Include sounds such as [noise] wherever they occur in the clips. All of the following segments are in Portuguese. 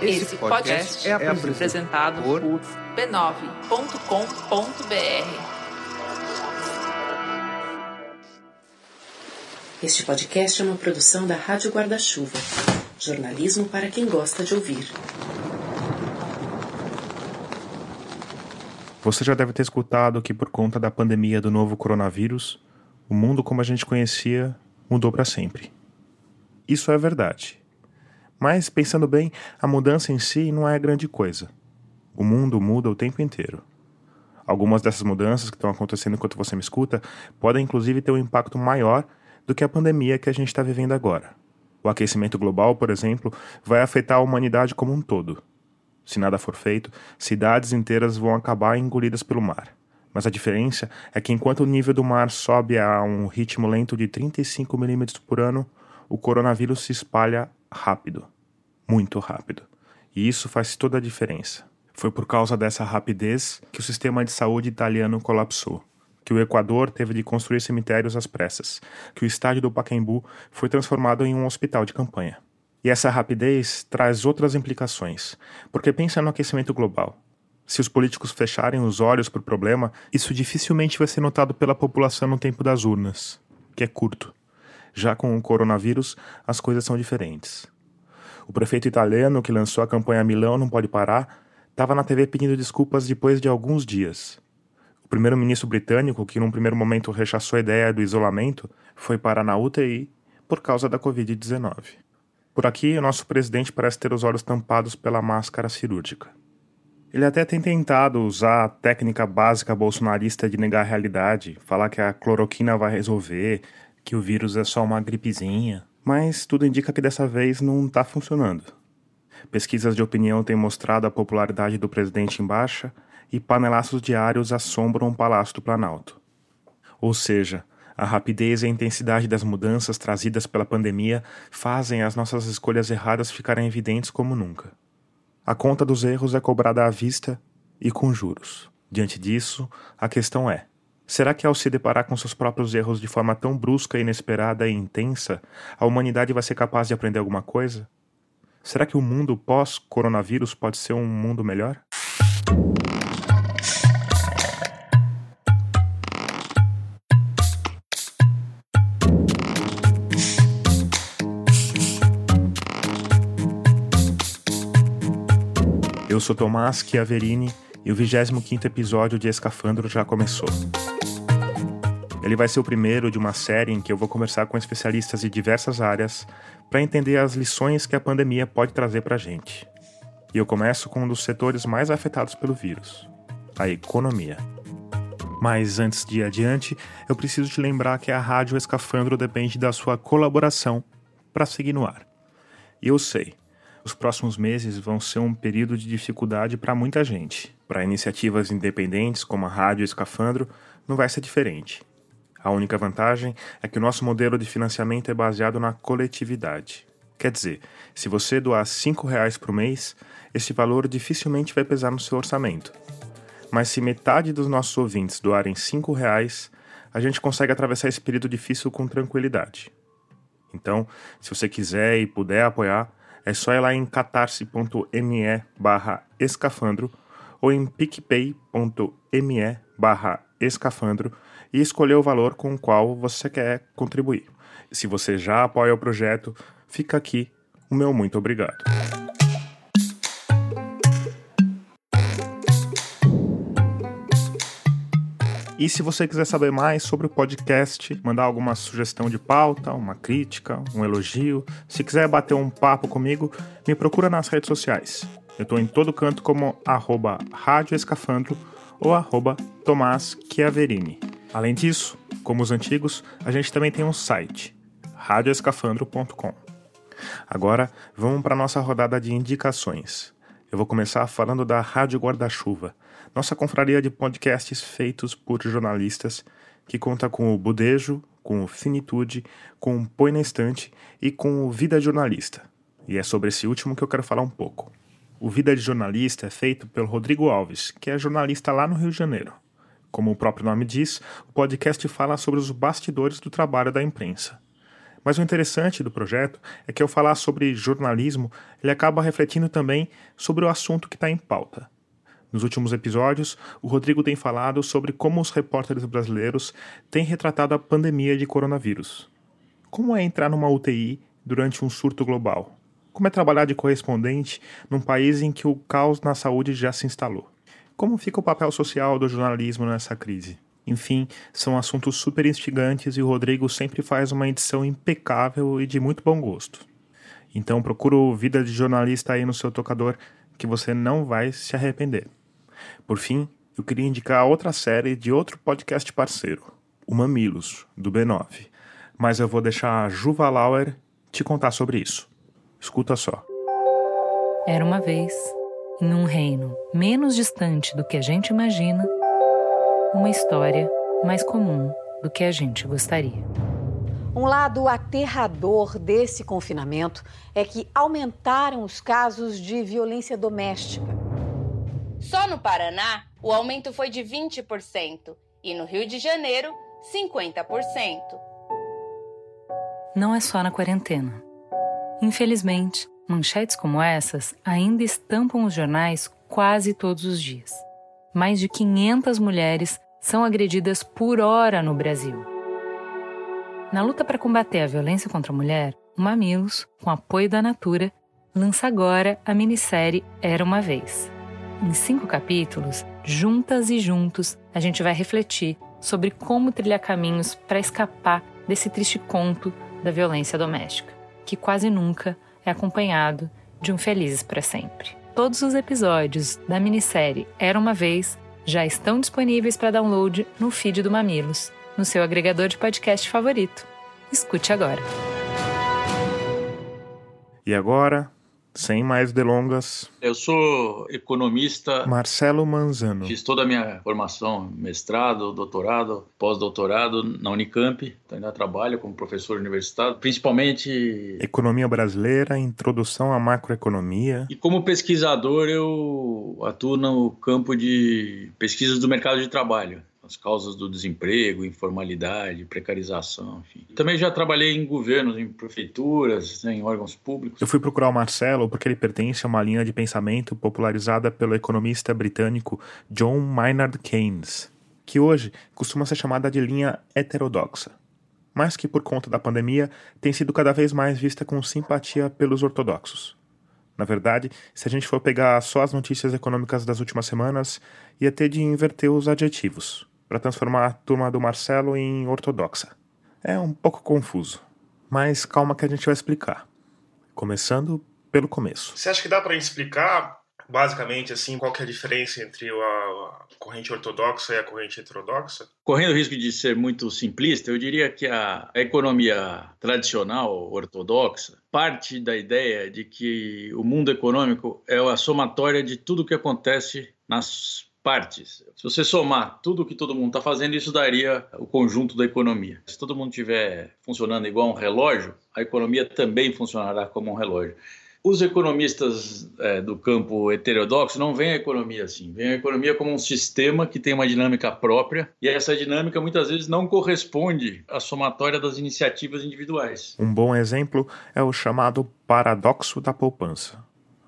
Esse podcast é apresentado por b9.com.br. Este podcast é uma produção da Rádio Guarda-Chuva. Jornalismo para quem gosta de ouvir. Você já deve ter escutado que, por conta da pandemia do novo coronavírus, o mundo como a gente conhecia mudou para sempre. Isso é verdade. Mas, pensando bem, a mudança em si não é grande coisa. O mundo muda o tempo inteiro. Algumas dessas mudanças que estão acontecendo enquanto você me escuta podem inclusive ter um impacto maior do que a pandemia que a gente está vivendo agora. O aquecimento global, por exemplo, vai afetar a humanidade como um todo. Se nada for feito, cidades inteiras vão acabar engolidas pelo mar. Mas a diferença é que enquanto o nível do mar sobe a um ritmo lento de 35 milímetros por ano, o coronavírus se espalha rápido, muito rápido. E isso faz toda a diferença. Foi por causa dessa rapidez que o sistema de saúde italiano colapsou, que o Equador teve de construir cemitérios às pressas, que o estádio do Pacaembu foi transformado em um hospital de campanha. E essa rapidez traz outras implicações, porque pensa no aquecimento global. Se os políticos fecharem os olhos para o problema, isso dificilmente vai ser notado pela população no tempo das urnas, que é curto. Já com o coronavírus, as coisas são diferentes. O prefeito italiano que lançou a campanha Milão Não Pode Parar estava na TV pedindo desculpas depois de alguns dias. O primeiro-ministro britânico, que num primeiro momento rechaçou a ideia do isolamento, foi parar na UTI por causa da Covid-19. Por aqui, o nosso presidente parece ter os olhos tampados pela máscara cirúrgica. Ele até tem tentado usar a técnica básica bolsonarista de negar a realidade, falar que a cloroquina vai resolver, que o vírus é só uma gripezinha, mas tudo indica que dessa vez não está funcionando. Pesquisas de opinião têm mostrado a popularidade do presidente em baixa e panelaços diários assombram o Palácio do Planalto. Ou seja, a rapidez e a intensidade das mudanças trazidas pela pandemia fazem as nossas escolhas erradas ficarem evidentes como nunca. A conta dos erros é cobrada à vista e com juros. Diante disso, a questão é: Será que ao se deparar com seus próprios erros de forma tão brusca, inesperada e intensa, a humanidade vai ser capaz de aprender alguma coisa? Será que o mundo pós-coronavírus pode ser um mundo melhor? Eu sou Tomás Chiaverini e o 25 episódio de Escafandro já começou. Ele vai ser o primeiro de uma série em que eu vou conversar com especialistas de diversas áreas para entender as lições que a pandemia pode trazer para a gente. E eu começo com um dos setores mais afetados pelo vírus, a economia. Mas antes de ir adiante, eu preciso te lembrar que a Rádio Escafandro depende da sua colaboração para seguir no ar. E eu sei, os próximos meses vão ser um período de dificuldade para muita gente. Para iniciativas independentes como a Rádio Escafandro, não vai ser diferente. A única vantagem é que o nosso modelo de financiamento é baseado na coletividade. Quer dizer, se você doar R$ reais por mês, esse valor dificilmente vai pesar no seu orçamento. Mas se metade dos nossos ouvintes doarem R$ reais, a gente consegue atravessar esse período difícil com tranquilidade. Então, se você quiser e puder apoiar, é só ir lá em catarse.me escafandro ou em picpay.me escafandro e escolher o valor com o qual você quer contribuir. Se você já apoia o projeto, fica aqui o meu muito obrigado. E se você quiser saber mais sobre o podcast, mandar alguma sugestão de pauta, uma crítica, um elogio, se quiser bater um papo comigo, me procura nas redes sociais. Eu estou em todo canto como arroba Rádio ou arroba Tomás Chiaverini. Além disso, como os antigos, a gente também tem um site, radioescafandro.com. Agora, vamos para a nossa rodada de indicações. Eu vou começar falando da Rádio Guarda-Chuva, nossa confraria de podcasts feitos por jornalistas que conta com o Budejo, com o Finitude, com o Põe na Estante e com o Vida Jornalista. E é sobre esse último que eu quero falar um pouco. O Vida de Jornalista é feito pelo Rodrigo Alves, que é jornalista lá no Rio de Janeiro. Como o próprio nome diz, o podcast fala sobre os bastidores do trabalho da imprensa. Mas o interessante do projeto é que ao falar sobre jornalismo, ele acaba refletindo também sobre o assunto que está em pauta. Nos últimos episódios, o Rodrigo tem falado sobre como os repórteres brasileiros têm retratado a pandemia de coronavírus. Como é entrar numa UTI durante um surto global? Como é trabalhar de correspondente num país em que o caos na saúde já se instalou? Como fica o papel social do jornalismo nessa crise? Enfim, são assuntos super instigantes e o Rodrigo sempre faz uma edição impecável e de muito bom gosto. Então procura o Vida de Jornalista aí no seu tocador que você não vai se arrepender. Por fim, eu queria indicar outra série de outro podcast parceiro, o Mamilos, do B9. Mas eu vou deixar a Juva Lauer te contar sobre isso. Escuta só. Era uma vez, em um reino menos distante do que a gente imagina, uma história mais comum do que a gente gostaria. Um lado aterrador desse confinamento é que aumentaram os casos de violência doméstica. Só no Paraná, o aumento foi de 20% e no Rio de Janeiro, 50%. Não é só na quarentena. Infelizmente, manchetes como essas ainda estampam os jornais quase todos os dias. Mais de 500 mulheres são agredidas por hora no Brasil. Na luta para combater a violência contra a mulher, o Mamilos, com apoio da Natura, lança agora a minissérie Era uma Vez. Em cinco capítulos, juntas e juntos, a gente vai refletir sobre como trilhar caminhos para escapar desse triste conto da violência doméstica que quase nunca é acompanhado de um Felizes para Sempre. Todos os episódios da minissérie Era uma Vez já estão disponíveis para download no feed do Mamilos, no seu agregador de podcast favorito. Escute agora. E agora, sem mais delongas. Eu sou economista. Marcelo Manzano. Fiz toda a minha formação, mestrado, doutorado, pós-doutorado na Unicamp. Então ainda trabalho como professor universitário, principalmente. Economia brasileira, introdução à macroeconomia. E como pesquisador, eu atuo no campo de pesquisas do mercado de trabalho as causas do desemprego, informalidade, precarização, enfim. Também já trabalhei em governos, em prefeituras, né, em órgãos públicos. Eu fui procurar o Marcelo porque ele pertence a uma linha de pensamento popularizada pelo economista britânico John Maynard Keynes, que hoje costuma ser chamada de linha heterodoxa, mas que por conta da pandemia tem sido cada vez mais vista com simpatia pelos ortodoxos. Na verdade, se a gente for pegar só as notícias econômicas das últimas semanas, ia ter de inverter os adjetivos para transformar a turma do Marcelo em ortodoxa. É um pouco confuso, mas calma que a gente vai explicar. Começando pelo começo. Você acha que dá para explicar basicamente assim qual é a diferença entre a, corrente ortodoxa e a corrente heterodoxa? Correndo o risco de ser muito simplista, eu diria que a economia tradicional ortodoxa parte da ideia de que o mundo econômico é a somatória de tudo o que acontece nas partes. Se você somar tudo o que todo mundo está fazendo, isso daria o conjunto da economia. Se todo mundo estiver funcionando igual um relógio, a economia também funcionará como um relógio. Os economistas é, do campo heterodoxo não veem a economia assim, veem a economia como um sistema que tem uma dinâmica própria e essa dinâmica muitas vezes não corresponde à somatória das iniciativas individuais. Um bom exemplo é o chamado paradoxo da poupança.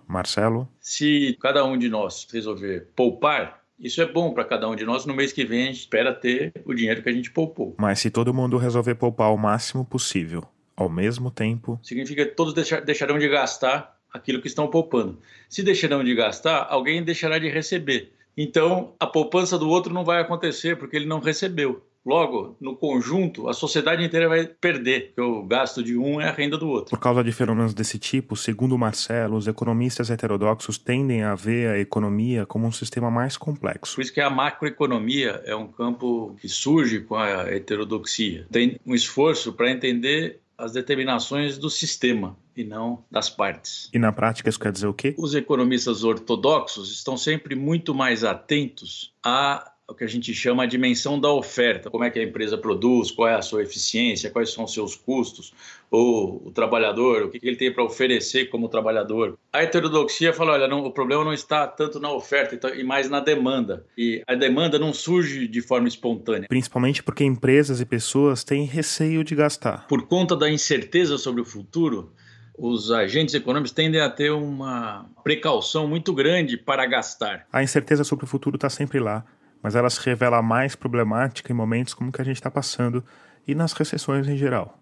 Marcelo? Se cada um de nós resolver poupar, isso é bom para cada um de nós. No mês que vem, a gente espera ter o dinheiro que a gente poupou. Mas se todo mundo resolver poupar o máximo possível, ao mesmo tempo. Significa que todos deixarão de gastar aquilo que estão poupando. Se deixarão de gastar, alguém deixará de receber. Então, a poupança do outro não vai acontecer porque ele não recebeu. Logo, no conjunto, a sociedade inteira vai perder, porque o gasto de um é a renda do outro. Por causa de fenômenos desse tipo, segundo Marcelo, os economistas heterodoxos tendem a ver a economia como um sistema mais complexo. Por isso que a macroeconomia é um campo que surge com a heterodoxia. Tem um esforço para entender as determinações do sistema e não das partes. E na prática isso quer dizer o quê? Os economistas ortodoxos estão sempre muito mais atentos a o que a gente chama a dimensão da oferta, como é que a empresa produz, qual é a sua eficiência, quais são os seus custos, ou o trabalhador, o que ele tem para oferecer como trabalhador. A heterodoxia fala, olha, não, o problema não está tanto na oferta então, e mais na demanda. E a demanda não surge de forma espontânea. Principalmente porque empresas e pessoas têm receio de gastar. Por conta da incerteza sobre o futuro, os agentes econômicos tendem a ter uma precaução muito grande para gastar. A incerteza sobre o futuro está sempre lá mas ela se revela mais problemática em momentos como que a gente está passando e nas recessões em geral.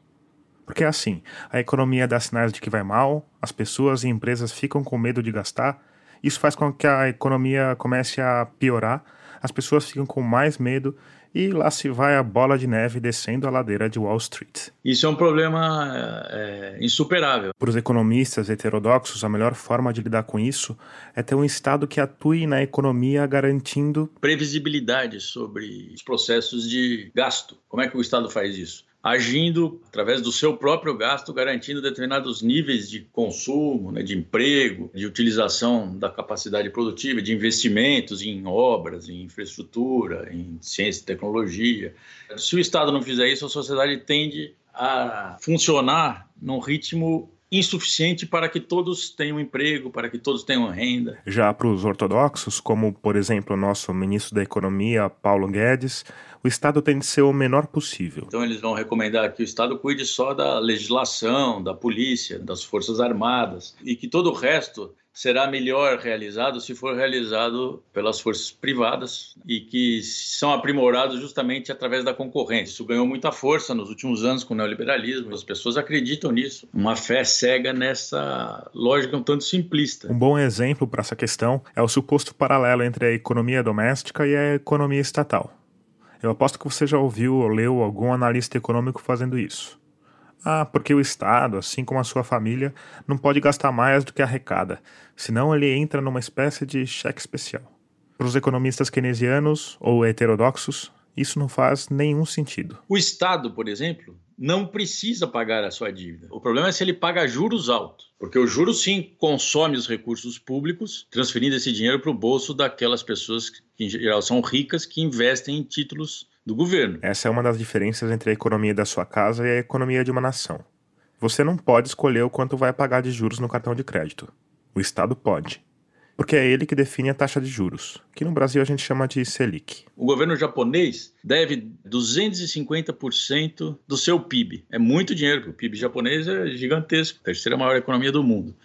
Porque é assim, a economia dá sinais de que vai mal, as pessoas e empresas ficam com medo de gastar, isso faz com que a economia comece a piorar, as pessoas ficam com mais medo e lá se vai a bola de neve descendo a ladeira de Wall Street. Isso é um problema é, insuperável. Para os economistas heterodoxos, a melhor forma de lidar com isso é ter um Estado que atue na economia garantindo previsibilidade sobre os processos de gasto. Como é que o Estado faz isso? Agindo através do seu próprio gasto, garantindo determinados níveis de consumo, né, de emprego, de utilização da capacidade produtiva, de investimentos em obras, em infraestrutura, em ciência e tecnologia. Se o Estado não fizer isso, a sociedade tende a funcionar num ritmo insuficiente para que todos tenham emprego, para que todos tenham renda. Já para os ortodoxos, como por exemplo o nosso ministro da Economia, Paulo Guedes, o Estado tem de ser o menor possível. Então eles vão recomendar que o Estado cuide só da legislação, da polícia, das forças armadas e que todo o resto será melhor realizado se for realizado pelas forças privadas e que são aprimorados justamente através da concorrência. Isso ganhou muita força nos últimos anos com o neoliberalismo. As pessoas acreditam nisso. Uma fé cega nessa lógica um tanto simplista. Um bom exemplo para essa questão é o suposto paralelo entre a economia doméstica e a economia estatal. Eu aposto que você já ouviu ou leu algum analista econômico fazendo isso. Ah, porque o Estado, assim como a sua família, não pode gastar mais do que arrecada, senão ele entra numa espécie de cheque especial. Para os economistas keynesianos ou heterodoxos, isso não faz nenhum sentido. O Estado, por exemplo, não precisa pagar a sua dívida. O problema é se ele paga juros altos, porque o juro sim consome os recursos públicos, transferindo esse dinheiro para o bolso daquelas pessoas que em geral são ricas que investem em títulos do governo. Essa é uma das diferenças entre a economia da sua casa e a economia de uma nação. Você não pode escolher o quanto vai pagar de juros no cartão de crédito. O Estado pode porque é ele que define a taxa de juros, que no Brasil a gente chama de Selic. O governo japonês deve 250% do seu PIB. É muito dinheiro, porque o PIB japonês é gigantesco, terceira maior economia do mundo.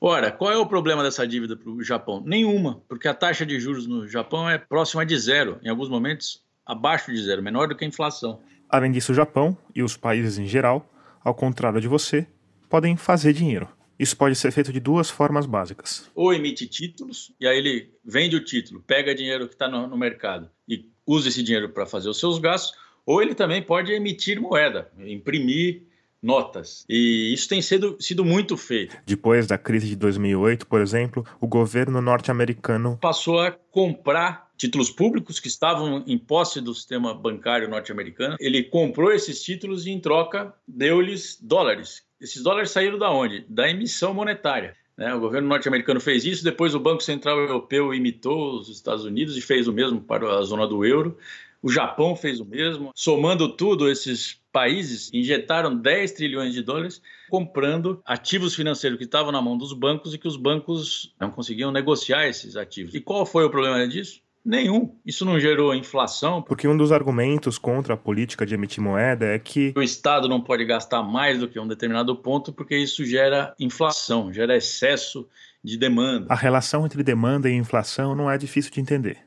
Ora, qual é o problema dessa dívida para o Japão? Nenhuma, porque a taxa de juros no Japão é próxima de zero, em alguns momentos abaixo de zero, menor do que a inflação. Além disso, o Japão e os países em geral, ao contrário de você, podem fazer dinheiro. Isso pode ser feito de duas formas básicas. Ou emite títulos, e aí ele vende o título, pega dinheiro que está no, no mercado e usa esse dinheiro para fazer os seus gastos, ou ele também pode emitir moeda, imprimir notas. E isso tem sido, sido muito feito. Depois da crise de 2008, por exemplo, o governo norte-americano passou a comprar títulos públicos que estavam em posse do sistema bancário norte-americano. Ele comprou esses títulos e, em troca, deu-lhes dólares, esses dólares saíram da onde? Da emissão monetária. Né? O governo norte-americano fez isso, depois o Banco Central Europeu imitou os Estados Unidos e fez o mesmo para a zona do euro. O Japão fez o mesmo. Somando tudo, esses países injetaram 10 trilhões de dólares comprando ativos financeiros que estavam na mão dos bancos e que os bancos não conseguiam negociar esses ativos. E qual foi o problema disso? Nenhum. Isso não gerou inflação. Porque um dos argumentos contra a política de emitir moeda é que o Estado não pode gastar mais do que um determinado ponto, porque isso gera inflação, gera excesso de demanda. A relação entre demanda e inflação não é difícil de entender.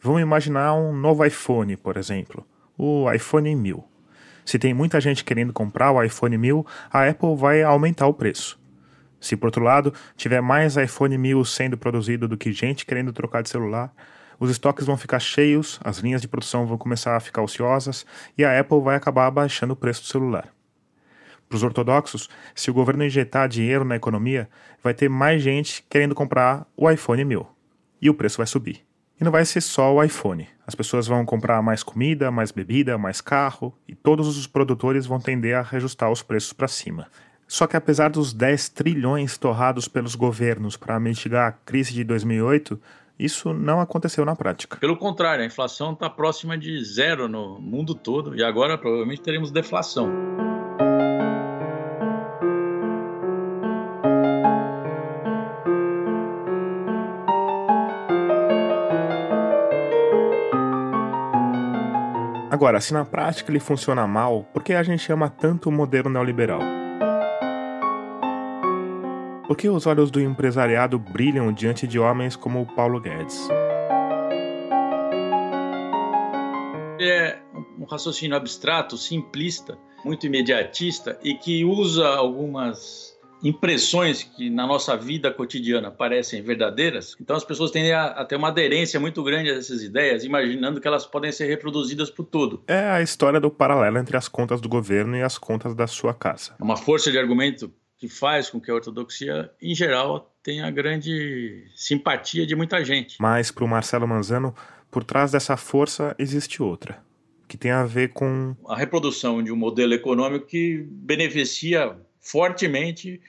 Vamos imaginar um novo iPhone, por exemplo, o iPhone 1000. Se tem muita gente querendo comprar o iPhone 1000, a Apple vai aumentar o preço. Se por outro lado tiver mais iPhone 1000 sendo produzido do que gente querendo trocar de celular, os estoques vão ficar cheios, as linhas de produção vão começar a ficar ociosas e a Apple vai acabar abaixando o preço do celular. Para os ortodoxos, se o governo injetar dinheiro na economia, vai ter mais gente querendo comprar o iPhone 1000 e o preço vai subir. E não vai ser só o iPhone. As pessoas vão comprar mais comida, mais bebida, mais carro e todos os produtores vão tender a reajustar os preços para cima. Só que apesar dos 10 trilhões torrados pelos governos para mitigar a crise de 2008, isso não aconteceu na prática. Pelo contrário, a inflação está próxima de zero no mundo todo e agora provavelmente teremos deflação. Agora, se na prática ele funciona mal, por que a gente ama tanto o modelo neoliberal? Por que os olhos do empresariado brilham diante de homens como o Paulo Guedes? É um raciocínio abstrato, simplista, muito imediatista e que usa algumas impressões que na nossa vida cotidiana parecem verdadeiras, então as pessoas tendem a, a, ter uma aderência muito grande a essas ideias, imaginando que elas podem ser reproduzidas por tudo. É a história do paralelo entre as contas do governo e as contas da sua casa. É uma força de argumento que faz com que a ortodoxia, em geral, tenha grande simpatia de muita gente. Mas para o Marcelo Manzano, por trás dessa força existe outra, que tem a ver com a reprodução de um modelo econômico que beneficia fortemente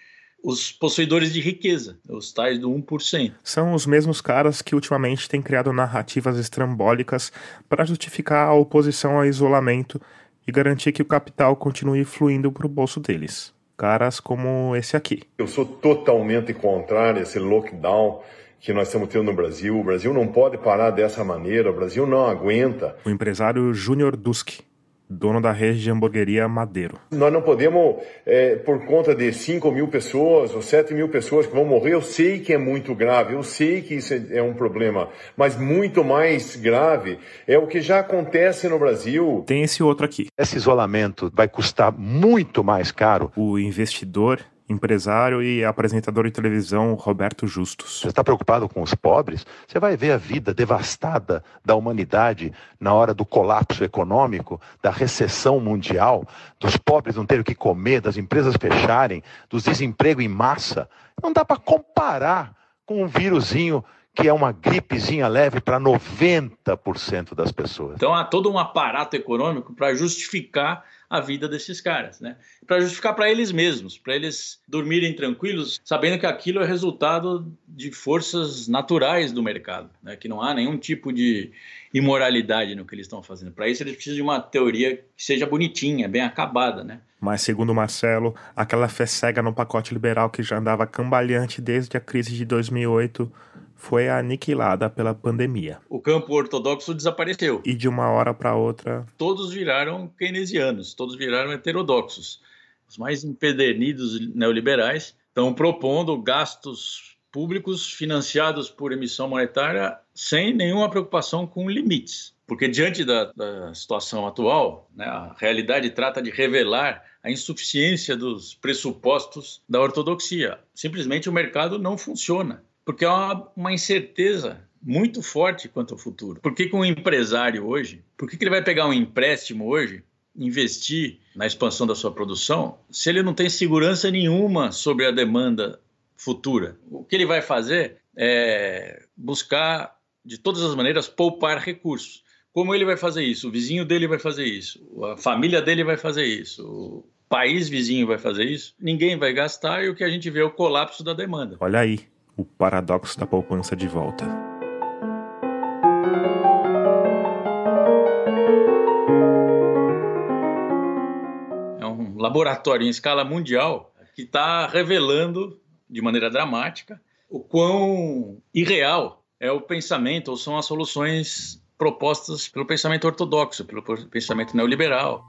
os possuidores de riqueza, os tais do 1%. São os mesmos caras que ultimamente têm criado narrativas estrambólicas para justificar a oposição ao isolamento e garantir que o capital continue fluindo para o bolso deles caras como esse aqui. Eu sou totalmente contrário a esse lockdown que nós estamos tendo no Brasil. O Brasil não pode parar dessa maneira, o Brasil não aguenta. O empresário Júnior Duski dono da rede de hamburgueria Madeiro. Nós não podemos, é, por conta de 5 mil pessoas ou 7 mil pessoas que vão morrer, eu sei que é muito grave, eu sei que isso é um problema, mas muito mais grave é o que já acontece no Brasil. Tem esse outro aqui. Esse isolamento vai custar muito mais caro. O investidor empresário e apresentador de televisão Roberto Justus. Você está preocupado com os pobres? Você vai ver a vida devastada da humanidade na hora do colapso econômico, da recessão mundial, dos pobres não terem o que comer, das empresas fecharem, dos desemprego em massa. Não dá para comparar com um vírusinho que é uma gripezinha leve para 90% das pessoas. Então há todo um aparato econômico para justificar a vida desses caras, né? Para justificar para eles mesmos, para eles dormirem tranquilos, sabendo que aquilo é resultado de forças naturais do mercado, né? Que não há nenhum tipo de imoralidade no que eles estão fazendo. Para isso eles precisam de uma teoria que seja bonitinha, bem acabada, né? Mas segundo Marcelo, aquela fé cega no pacote liberal que já andava cambaleante desde a crise de 2008 foi aniquilada pela pandemia. O campo ortodoxo desapareceu. E de uma hora para outra. Todos viraram keynesianos, todos viraram heterodoxos. Os mais empedernidos neoliberais estão propondo gastos públicos financiados por emissão monetária sem nenhuma preocupação com limites. Porque, diante da, da situação atual, né, a realidade trata de revelar a insuficiência dos pressupostos da ortodoxia. Simplesmente o mercado não funciona porque há uma, uma incerteza muito forte quanto ao futuro. Por que, que um empresário hoje, por que, que ele vai pegar um empréstimo hoje, investir na expansão da sua produção, se ele não tem segurança nenhuma sobre a demanda futura? O que ele vai fazer é buscar, de todas as maneiras, poupar recursos. Como ele vai fazer isso? O vizinho dele vai fazer isso, a família dele vai fazer isso, o país vizinho vai fazer isso. Ninguém vai gastar e o que a gente vê é o colapso da demanda. Olha aí, o paradoxo da poupança de volta. É um laboratório em escala mundial que está revelando de maneira dramática o quão irreal é o pensamento ou são as soluções propostas pelo pensamento ortodoxo, pelo pensamento neoliberal.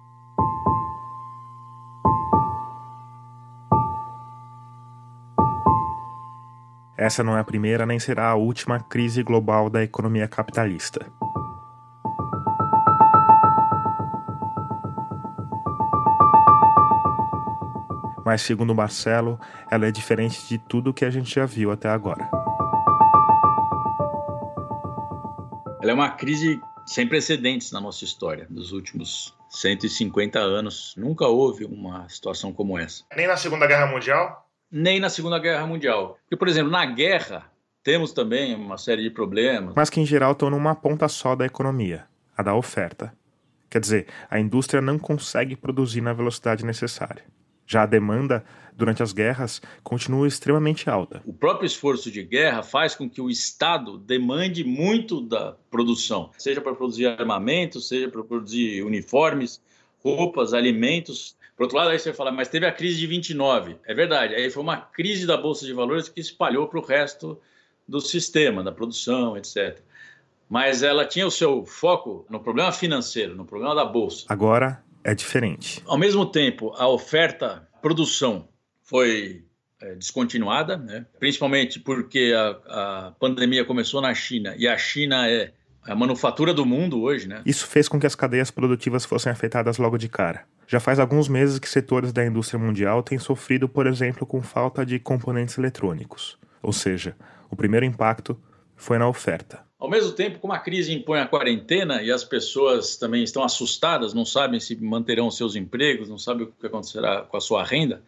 Essa não é a primeira nem será a última crise global da economia capitalista. Mas, segundo Marcelo, ela é diferente de tudo que a gente já viu até agora. Ela é uma crise sem precedentes na nossa história, dos últimos 150 anos. Nunca houve uma situação como essa. Nem na Segunda Guerra Mundial? Nem na Segunda Guerra Mundial. Porque, por exemplo, na guerra temos também uma série de problemas. Mas que em geral estão numa ponta só da economia, a da oferta. Quer dizer, a indústria não consegue produzir na velocidade necessária. Já a demanda durante as guerras continua extremamente alta. O próprio esforço de guerra faz com que o Estado demande muito da produção, seja para produzir armamentos, seja para produzir uniformes, roupas, alimentos. Por outro lado, aí você fala, mas teve a crise de 29. É verdade, aí foi uma crise da Bolsa de Valores que espalhou para o resto do sistema, da produção, etc. Mas ela tinha o seu foco no problema financeiro, no problema da Bolsa. Agora é diferente. Ao mesmo tempo, a oferta, produção foi é, descontinuada, né? principalmente porque a, a pandemia começou na China e a China é a manufatura do mundo hoje, né? Isso fez com que as cadeias produtivas fossem afetadas logo de cara. Já faz alguns meses que setores da indústria mundial têm sofrido, por exemplo, com falta de componentes eletrônicos. Ou seja, o primeiro impacto foi na oferta. Ao mesmo tempo, como a crise impõe a quarentena e as pessoas também estão assustadas, não sabem se manterão seus empregos, não sabem o que acontecerá com a sua renda,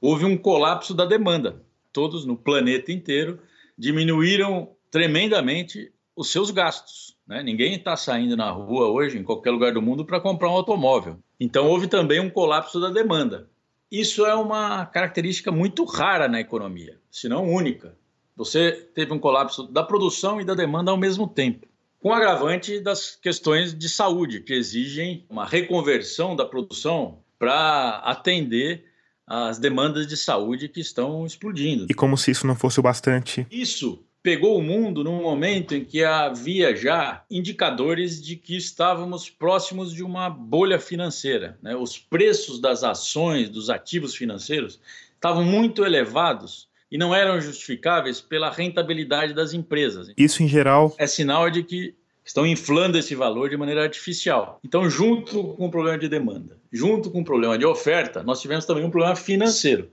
houve um colapso da demanda. Todos no planeta inteiro diminuíram tremendamente os seus gastos. Né? Ninguém está saindo na rua hoje, em qualquer lugar do mundo, para comprar um automóvel. Então houve também um colapso da demanda. Isso é uma característica muito rara na economia, se não única. Você teve um colapso da produção e da demanda ao mesmo tempo, com o agravante das questões de saúde, que exigem uma reconversão da produção para atender as demandas de saúde que estão explodindo. E como se isso não fosse o bastante. Isso pegou o mundo num momento em que havia já indicadores de que estávamos próximos de uma bolha financeira. Né? Os preços das ações, dos ativos financeiros, estavam muito elevados e não eram justificáveis pela rentabilidade das empresas. Isso, em geral, é sinal de que estão inflando esse valor de maneira artificial. Então, junto com o problema de demanda, junto com o problema de oferta, nós tivemos também um problema financeiro.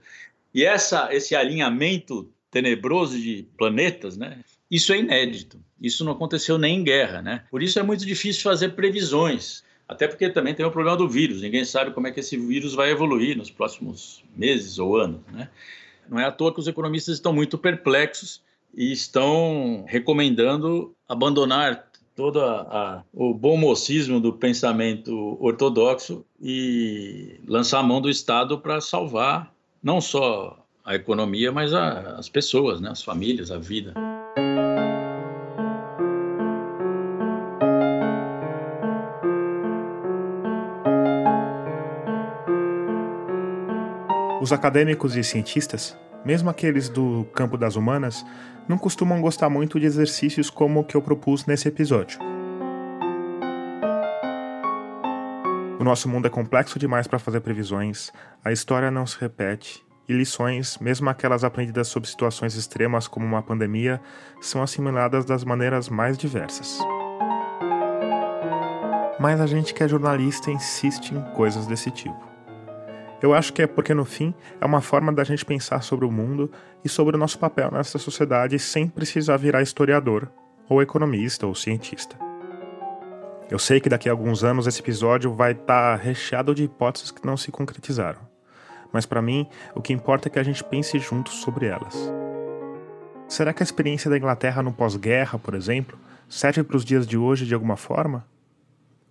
E essa, esse alinhamento tenebroso de planetas, né? Isso é inédito. Isso não aconteceu nem em guerra, né? Por isso é muito difícil fazer previsões. Até porque também tem o problema do vírus. Ninguém sabe como é que esse vírus vai evoluir nos próximos meses ou anos, né? Não é à toa que os economistas estão muito perplexos e estão recomendando abandonar todo a, a, o bom mocismo do pensamento ortodoxo e lançar a mão do Estado para salvar não só a economia, mas a, as pessoas, né, as famílias, a vida. Os acadêmicos e cientistas, mesmo aqueles do campo das humanas, não costumam gostar muito de exercícios como o que eu propus nesse episódio. O nosso mundo é complexo demais para fazer previsões, a história não se repete, e lições, mesmo aquelas aprendidas sob situações extremas como uma pandemia, são assimiladas das maneiras mais diversas. Mas a gente que é jornalista insiste em coisas desse tipo. Eu acho que é porque, no fim, é uma forma da gente pensar sobre o mundo e sobre o nosso papel nessa sociedade sem precisar virar historiador, ou economista, ou cientista. Eu sei que daqui a alguns anos esse episódio vai estar tá recheado de hipóteses que não se concretizaram. Mas para mim, o que importa é que a gente pense juntos sobre elas. Será que a experiência da Inglaterra no pós-guerra, por exemplo, serve para os dias de hoje de alguma forma?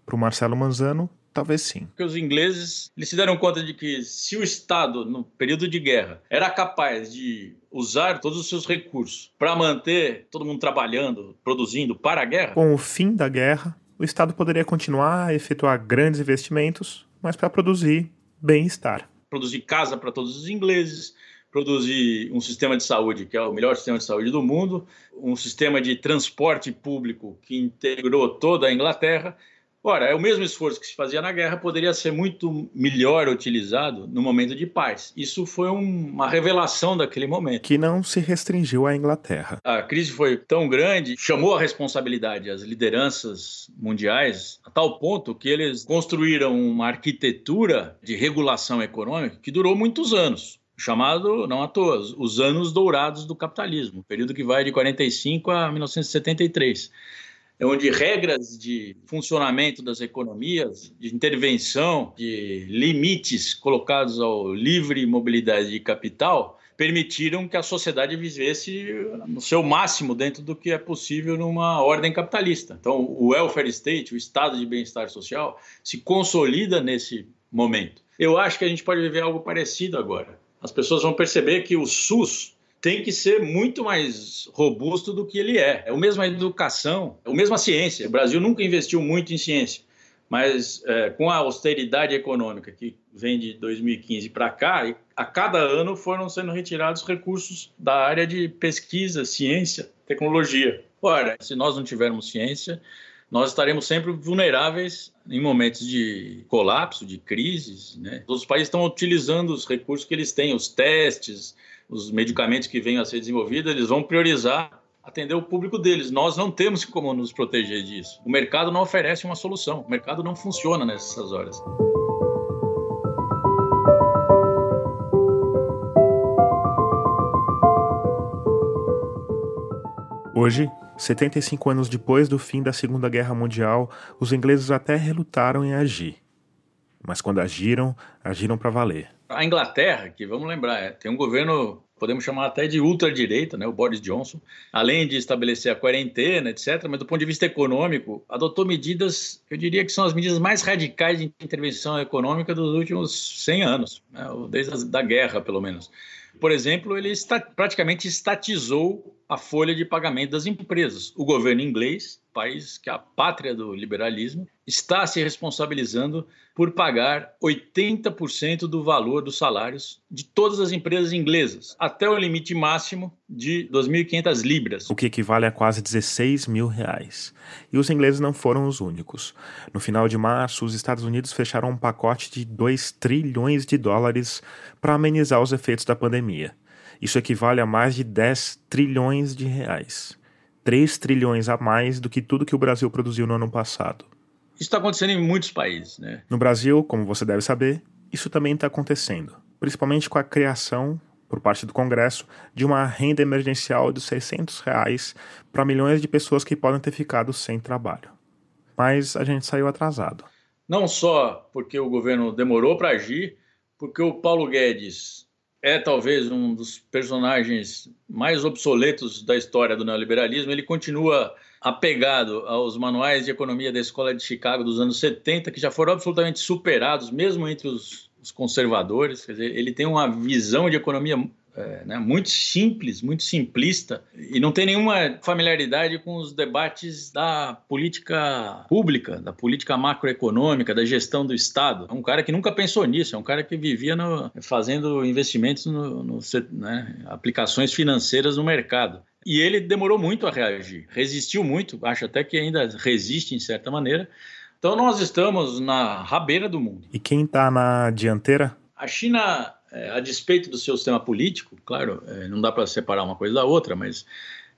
Para o Marcelo Manzano, Talvez sim. Porque os ingleses eles se deram conta de que se o Estado, no período de guerra, era capaz de usar todos os seus recursos para manter todo mundo trabalhando, produzindo para a guerra. Com o fim da guerra, o Estado poderia continuar a efetuar grandes investimentos, mas para produzir bem-estar. Produzir casa para todos os ingleses, produzir um sistema de saúde que é o melhor sistema de saúde do mundo, um sistema de transporte público que integrou toda a Inglaterra Ora, é o mesmo esforço que se fazia na guerra poderia ser muito melhor utilizado no momento de paz. Isso foi um, uma revelação daquele momento. Que não se restringiu à Inglaterra. A crise foi tão grande, chamou a responsabilidade às lideranças mundiais, a tal ponto que eles construíram uma arquitetura de regulação econômica que durou muitos anos chamado, não à toa, os anos dourados do capitalismo, período que vai de 45 a 1973 é onde regras de funcionamento das economias, de intervenção, de limites colocados ao livre mobilidade de capital, permitiram que a sociedade vivesse no seu máximo dentro do que é possível numa ordem capitalista. Então, o welfare state, o estado de bem-estar social, se consolida nesse momento. Eu acho que a gente pode viver algo parecido agora. As pessoas vão perceber que o SUS tem que ser muito mais robusto do que ele é. É o mesmo a educação, é o mesmo a ciência. O Brasil nunca investiu muito em ciência, mas é, com a austeridade econômica que vem de 2015 para cá, a cada ano foram sendo retirados recursos da área de pesquisa, ciência, tecnologia. Ora, se nós não tivermos ciência, nós estaremos sempre vulneráveis em momentos de colapso, de crises. Né? Os países estão utilizando os recursos que eles têm, os testes, os medicamentos que venham a ser desenvolvidos, eles vão priorizar atender o público deles. Nós não temos como nos proteger disso. O mercado não oferece uma solução. O mercado não funciona nessas horas. Hoje, 75 anos depois do fim da Segunda Guerra Mundial, os ingleses até relutaram em agir. Mas quando agiram, agiram para valer. A Inglaterra, que vamos lembrar, é, tem um governo, podemos chamar até de ultradireita, né, o Boris Johnson, além de estabelecer a quarentena, etc., mas do ponto de vista econômico, adotou medidas, eu diria que são as medidas mais radicais de intervenção econômica dos últimos 100 anos, né, desde a guerra, pelo menos. Por exemplo, ele está, praticamente estatizou a folha de pagamento das empresas. O governo inglês, país que é a pátria do liberalismo, está se responsabilizando por pagar 80% do valor dos salários de todas as empresas inglesas, até o limite máximo de 2.500 libras. O que equivale a quase 16 mil reais. E os ingleses não foram os únicos. No final de março, os Estados Unidos fecharam um pacote de 2 trilhões de dólares para amenizar os efeitos da pandemia. Isso equivale a mais de 10 trilhões de reais. 3 trilhões a mais do que tudo que o Brasil produziu no ano passado. Isso está acontecendo em muitos países. Né? No Brasil, como você deve saber, isso também está acontecendo, principalmente com a criação, por parte do Congresso, de uma renda emergencial de 600 reais para milhões de pessoas que podem ter ficado sem trabalho. Mas a gente saiu atrasado. Não só porque o governo demorou para agir, porque o Paulo Guedes é talvez um dos personagens mais obsoletos da história do neoliberalismo. Ele continua apegado aos manuais de economia da Escola de Chicago dos anos 70, que já foram absolutamente superados, mesmo entre os, conservadores. Quer dizer, ele tem uma visão de economia é, né, muito simples, muito simplista, e não tem nenhuma familiaridade com os debates da política pública, da política macroeconômica, da gestão do Estado. É um cara que nunca pensou nisso, é um cara que vivia no, fazendo investimentos, no, no né, aplicações financeiras no mercado. E ele demorou muito a reagir, resistiu muito, acho até que ainda resiste em certa maneira. Então nós estamos na rabeira do mundo. E quem está na dianteira? A China é, a despeito do seu sistema político, claro, é, não dá para separar uma coisa da outra, mas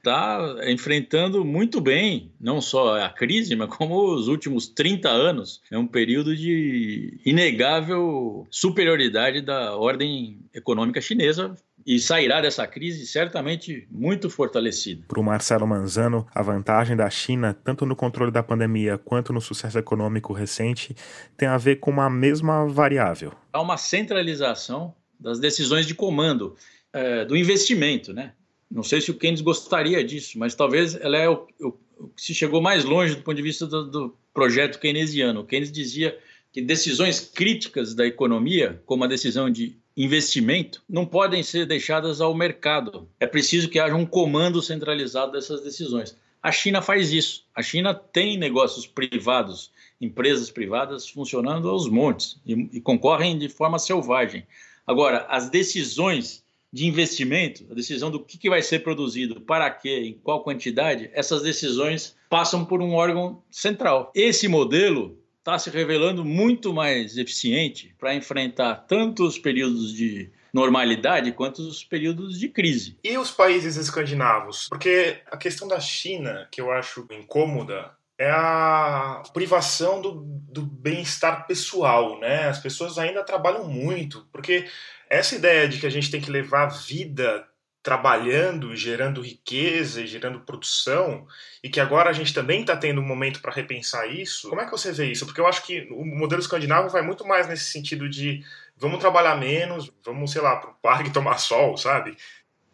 está enfrentando muito bem, não só a crise, mas como os últimos 30 anos. É um período de inegável superioridade da ordem econômica chinesa e sairá dessa crise certamente muito fortalecido. Para o Marcelo Manzano, a vantagem da China, tanto no controle da pandemia quanto no sucesso econômico recente, tem a ver com uma mesma variável. Há uma centralização das decisões de comando, é, do investimento, né? Não sei se o Keynes gostaria disso, mas talvez ela é o, o, o que se chegou mais longe do ponto de vista do, do projeto keynesiano. O Keynes dizia que decisões críticas da economia, como a decisão de investimento, não podem ser deixadas ao mercado. É preciso que haja um comando centralizado dessas decisões. A China faz isso. A China tem negócios privados, empresas privadas funcionando aos montes e, e concorrem de forma selvagem. Agora, as decisões de investimento, a decisão do que, que vai ser produzido, para quê, em qual quantidade, essas decisões passam por um órgão central. Esse modelo está se revelando muito mais eficiente para enfrentar tanto os períodos de normalidade quanto os períodos de crise. E os países escandinavos? Porque a questão da China, que eu acho incômoda, é a privação do, do bem-estar pessoal, né? As pessoas ainda trabalham muito, porque essa ideia de que a gente tem que levar a vida trabalhando, gerando riqueza e gerando produção, e que agora a gente também está tendo um momento para repensar isso. Como é que você vê isso? Porque eu acho que o modelo escandinavo vai muito mais nesse sentido de vamos trabalhar menos, vamos, sei lá, para o parque [laughs] tomar sol, sabe?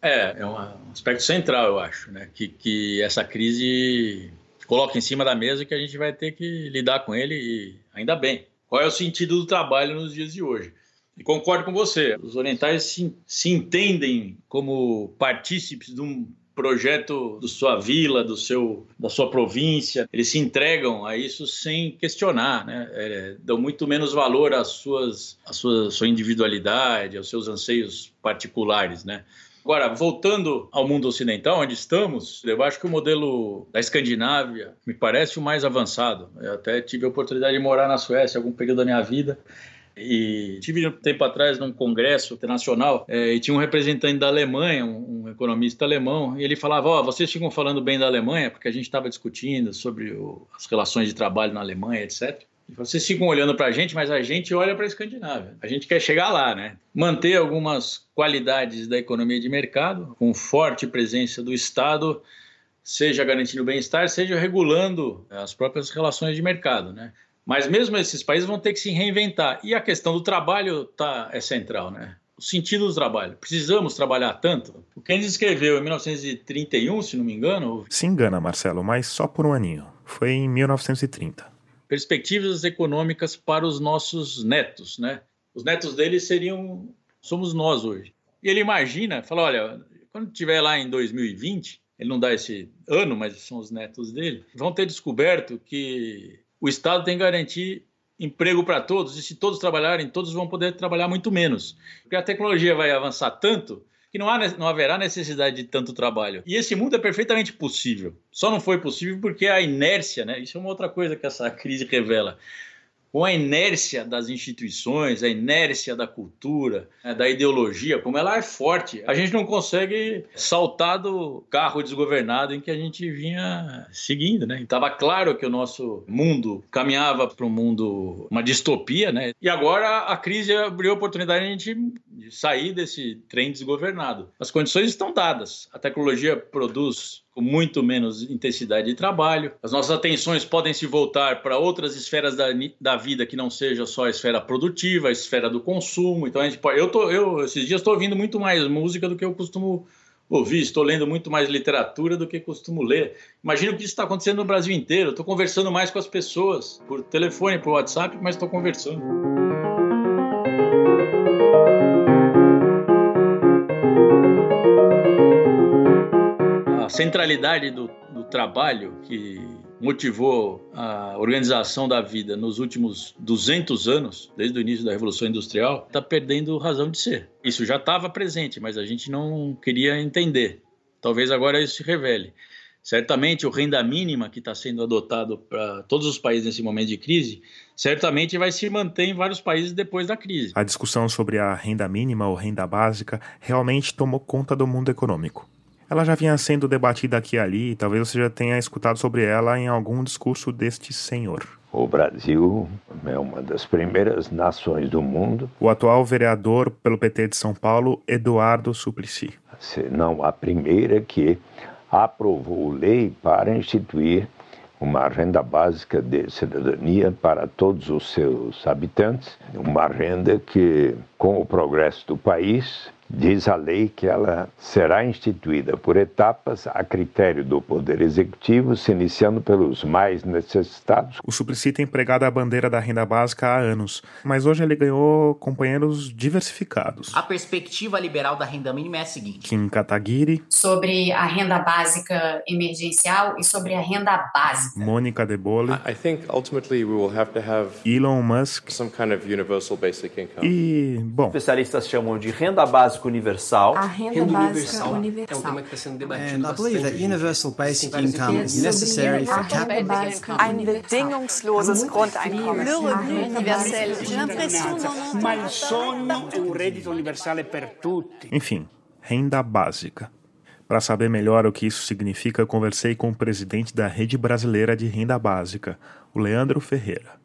É, é um aspecto central, eu acho, né? Que, que essa crise coloca em cima da mesa que a gente vai ter que lidar com ele e ainda bem. Qual é o sentido do trabalho nos dias de hoje? E concordo com você, os orientais se, se entendem como partícipes de um projeto da sua vila, do seu, da sua província, eles se entregam a isso sem questionar, né? É, dão muito menos valor às suas, à sua, sua individualidade, aos seus anseios particulares, né? Agora, voltando ao mundo ocidental, onde estamos, eu acho que o modelo da Escandinávia me parece o mais avançado. Eu até tive a oportunidade de morar na Suécia algum período da minha vida e tive um tempo atrás num congresso internacional é, e tinha um representante da Alemanha, um, um economista alemão, e ele falava: Ó, oh, vocês ficam falando bem da Alemanha, porque a gente estava discutindo sobre o, as relações de trabalho na Alemanha, etc. Vocês ficam olhando para a gente, mas a gente olha para a Escandinávia. A gente quer chegar lá, né? Manter algumas qualidades da economia de mercado, com forte presença do Estado, seja garantindo o bem-estar, seja regulando as próprias relações de mercado, né? Mas mesmo esses países vão ter que se reinventar. E a questão do trabalho tá, é central, né? O sentido do trabalho. Precisamos trabalhar tanto? O Keynes escreveu em 1931, se não me engano. Se engana, Marcelo, mas só por um aninho. Foi em 1930. Perspectivas econômicas para os nossos netos, né? Os netos deles seriam somos nós hoje. E ele imagina, fala, olha, quando tiver lá em 2020, ele não dá esse ano, mas são os netos dele, vão ter descoberto que o Estado tem que garantir emprego para todos, e se todos trabalharem, todos vão poder trabalhar muito menos. Porque a tecnologia vai avançar tanto que não, há, não haverá necessidade de tanto trabalho. E esse mundo é perfeitamente possível. Só não foi possível porque a inércia, né? Isso é uma outra coisa que essa crise revela com a inércia das instituições, a inércia da cultura, né, da ideologia, como ela é forte, a gente não consegue saltar do carro desgovernado em que a gente vinha seguindo, né? Estava claro que o nosso mundo caminhava para um mundo, uma distopia, né? E agora a crise abriu a oportunidade de a gente sair desse trem desgovernado. As condições estão dadas. A tecnologia produz com muito menos intensidade de trabalho. As nossas atenções podem se voltar para outras esferas da, da vida que não seja só a esfera produtiva, a esfera do consumo. Então a gente pode, eu tô, eu esses dias estou ouvindo muito mais música do que eu costumo ouvir, estou lendo muito mais literatura do que costumo ler. Imagino que isso está acontecendo no Brasil inteiro. Estou conversando mais com as pessoas por telefone, por WhatsApp, mas estou conversando. Centralidade do, do trabalho que motivou a organização da vida nos últimos 200 anos, desde o início da Revolução Industrial, está perdendo razão de ser. Isso já estava presente, mas a gente não queria entender. Talvez agora isso se revele. Certamente o renda mínima que está sendo adotado para todos os países nesse momento de crise, certamente vai se manter em vários países depois da crise. A discussão sobre a renda mínima ou renda básica realmente tomou conta do mundo econômico. Ela já vinha sendo debatida aqui e ali, talvez você já tenha escutado sobre ela em algum discurso deste senhor. O Brasil é uma das primeiras nações do mundo. O atual vereador pelo PT de São Paulo, Eduardo Suplicy. Se não a primeira que aprovou lei para instituir uma renda básica de cidadania para todos os seus habitantes, uma renda que, com o progresso do país, Diz a lei que ela será instituída por etapas a critério do Poder Executivo, se iniciando pelos mais necessitados. O Suplicy tem empregado a bandeira da renda básica há anos, mas hoje ele ganhou companheiros diversificados. A perspectiva liberal da renda mínima é a seguinte: Kim Kataguiri. Sobre a renda básica emergencial e sobre a renda básica. Mônica De Bolle. I think ultimately we will have to have Elon Musk. Some kind of universal basic income. E, bom. Especialistas chamam de renda básica universal. A renda, renda básica universal. universal. É um tema que está sendo debatido And I believe that universal basic income is necessary for capital. Ein bedingungsloses Grundeinkommen. Le revenu universel. Ma il sogno è un reddito universale per tutti. Enfim, renda básica. Para saber melhor o que isso significa, eu conversei com o presidente da Rede Brasileira de Renda Básica, o Leandro Ferreira.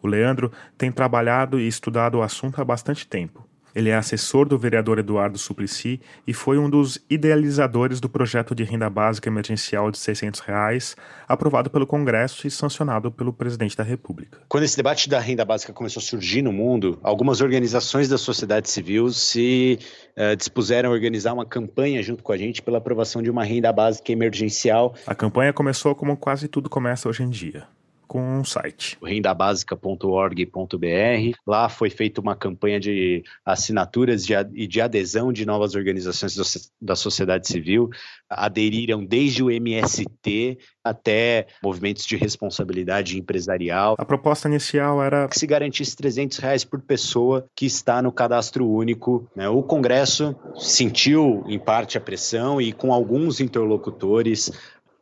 O Leandro tem trabalhado e estudado o assunto há bastante tempo ele é assessor do vereador Eduardo Suplicy e foi um dos idealizadores do projeto de renda básica emergencial de 600 reais, aprovado pelo Congresso e sancionado pelo presidente da República. Quando esse debate da renda básica começou a surgir no mundo, algumas organizações da sociedade civil se uh, dispuseram a organizar uma campanha junto com a gente pela aprovação de uma renda básica emergencial. A campanha começou como quase tudo começa hoje em dia com um site. rendabasica.org.br. Lá foi feita uma campanha de assinaturas e de adesão de novas organizações da sociedade civil. Aderiram desde o MST até movimentos de responsabilidade empresarial. A proposta inicial era que se garantisse 300 reais por pessoa que está no cadastro único. Né? O Congresso sentiu, em parte, a pressão e com alguns interlocutores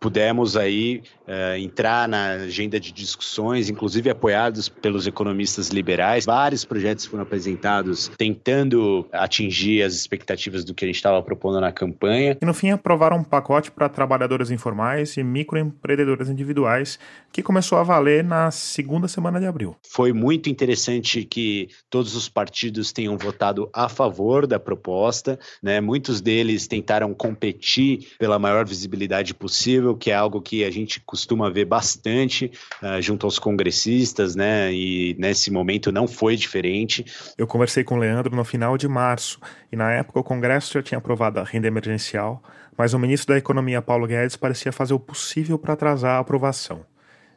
pudemos aí uh, entrar na agenda de discussões, inclusive apoiados pelos economistas liberais. Vários projetos foram apresentados tentando atingir as expectativas do que a gente estava propondo na campanha. E no fim aprovaram um pacote para trabalhadores informais e microempreendedores individuais que começou a valer na segunda semana de abril. Foi muito interessante que todos os partidos tenham votado a favor da proposta, né? Muitos deles tentaram competir pela maior visibilidade possível, que é algo que a gente costuma ver bastante uh, junto aos congressistas, né? E nesse momento não foi diferente. Eu conversei com o Leandro no final de março e na época o Congresso já tinha aprovado a renda emergencial, mas o ministro da Economia Paulo Guedes parecia fazer o possível para atrasar a aprovação,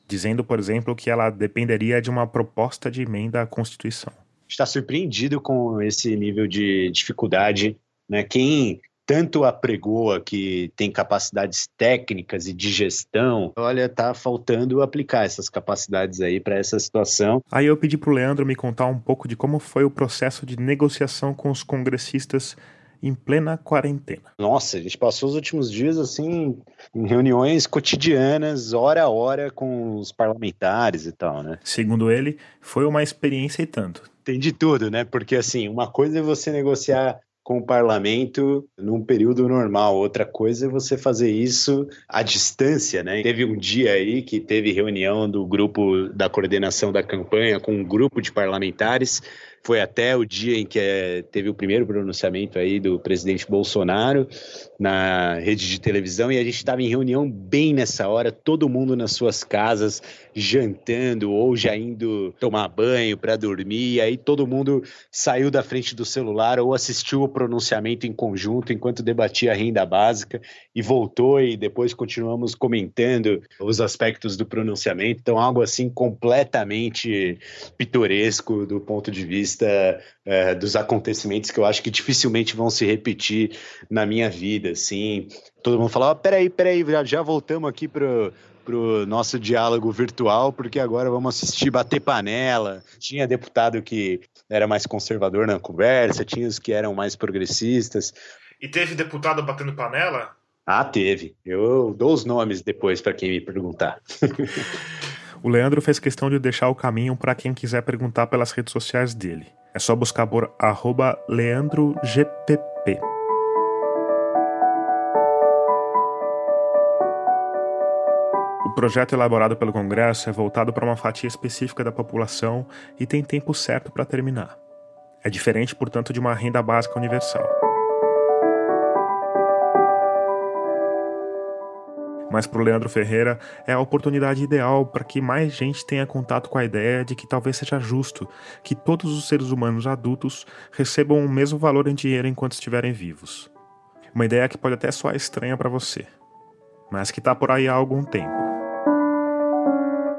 dizendo, por exemplo, que ela dependeria de uma proposta de emenda à Constituição. Está surpreendido com esse nível de dificuldade, né? Quem tanto apregoa que tem capacidades técnicas e de gestão, olha, tá faltando aplicar essas capacidades aí para essa situação. Aí eu pedi para o Leandro me contar um pouco de como foi o processo de negociação com os congressistas em plena quarentena. Nossa, a gente passou os últimos dias assim em reuniões cotidianas, hora a hora com os parlamentares e tal, né? Segundo ele, foi uma experiência e tanto. Tem de tudo, né? Porque assim, uma coisa é você negociar com o parlamento num período normal. Outra coisa é você fazer isso à distância, né? Teve um dia aí que teve reunião do grupo da coordenação da campanha com um grupo de parlamentares foi até o dia em que é, teve o primeiro pronunciamento aí do presidente Bolsonaro na rede de televisão e a gente estava em reunião bem nessa hora, todo mundo nas suas casas jantando ou já indo tomar banho para dormir, e aí todo mundo saiu da frente do celular ou assistiu o pronunciamento em conjunto enquanto debatia a renda básica e voltou e depois continuamos comentando os aspectos do pronunciamento, então algo assim completamente pitoresco do ponto de vista vista é, dos acontecimentos que eu acho que dificilmente vão se repetir na minha vida, assim. Todo mundo fala, oh, peraí, peraí, já, já voltamos aqui pro, pro nosso diálogo virtual, porque agora vamos assistir bater panela. Tinha deputado que era mais conservador na conversa, tinha os que eram mais progressistas. E teve deputado batendo panela? Ah, teve. Eu dou os nomes depois para quem me perguntar. [laughs] O Leandro fez questão de deixar o caminho para quem quiser perguntar pelas redes sociais dele. É só buscar por leandrogpp. O projeto elaborado pelo Congresso é voltado para uma fatia específica da população e tem tempo certo para terminar. É diferente, portanto, de uma renda básica universal. Mas para o Leandro Ferreira é a oportunidade ideal para que mais gente tenha contato com a ideia de que talvez seja justo que todos os seres humanos adultos recebam o mesmo valor em dinheiro enquanto estiverem vivos. Uma ideia que pode até soar estranha para você, mas que está por aí há algum tempo.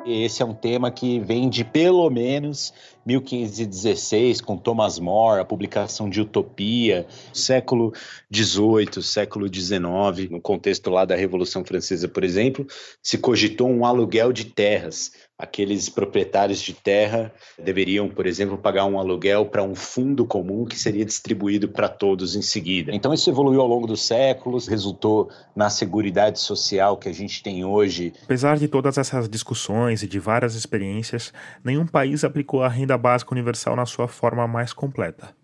Esse é um tema que vem de pelo menos 1516, com Thomas More, a publicação de Utopia, século XVIII, século XIX, no contexto lá da Revolução Francesa, por exemplo, se cogitou um aluguel de terras aqueles proprietários de terra deveriam, por exemplo, pagar um aluguel para um fundo comum que seria distribuído para todos em seguida. Então isso evoluiu ao longo dos séculos, resultou na seguridade social que a gente tem hoje. Apesar de todas essas discussões e de várias experiências, nenhum país aplicou a renda básica universal na sua forma mais completa.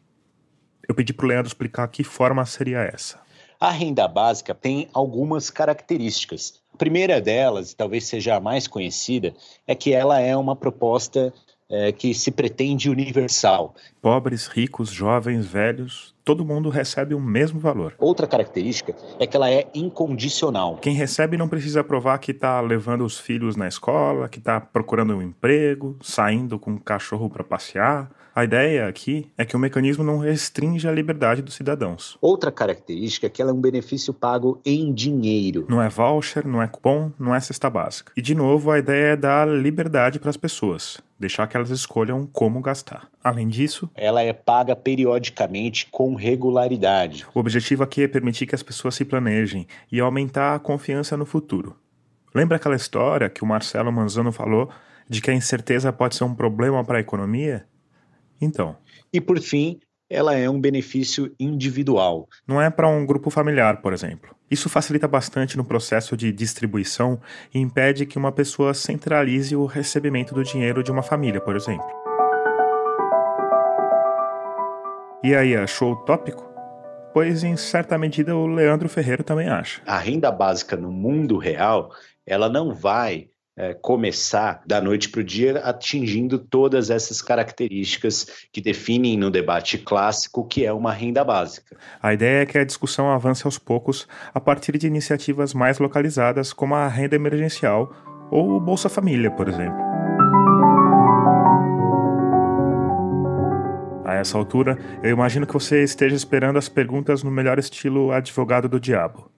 Eu pedi para o Leandro explicar que forma seria essa. A renda básica tem algumas características. A primeira delas, talvez seja a mais conhecida, é que ela é uma proposta é, que se pretende universal. Pobres, ricos, jovens, velhos, todo mundo recebe o mesmo valor. Outra característica é que ela é incondicional. Quem recebe não precisa provar que está levando os filhos na escola, que está procurando um emprego, saindo com o cachorro para passear. A ideia aqui é que o mecanismo não restringe a liberdade dos cidadãos. Outra característica é que ela é um benefício pago em dinheiro. Não é voucher, não é cupom, não é cesta básica. E de novo, a ideia é dar liberdade para as pessoas, deixar que elas escolham como gastar. Além disso, ela é paga periodicamente com regularidade. O objetivo aqui é permitir que as pessoas se planejem e aumentar a confiança no futuro. Lembra aquela história que o Marcelo Manzano falou de que a incerteza pode ser um problema para a economia? Então. E por fim, ela é um benefício individual. Não é para um grupo familiar, por exemplo. Isso facilita bastante no processo de distribuição e impede que uma pessoa centralize o recebimento do dinheiro de uma família, por exemplo. E aí, achou utópico? Pois, em certa medida, o Leandro Ferreiro também acha. A renda básica no mundo real, ela não vai é, começar da noite para o dia atingindo todas essas características que definem no debate clássico que é uma renda básica. A ideia é que a discussão avance aos poucos a partir de iniciativas mais localizadas, como a renda emergencial ou o Bolsa Família, por exemplo. A essa altura, eu imagino que você esteja esperando as perguntas no melhor estilo advogado do diabo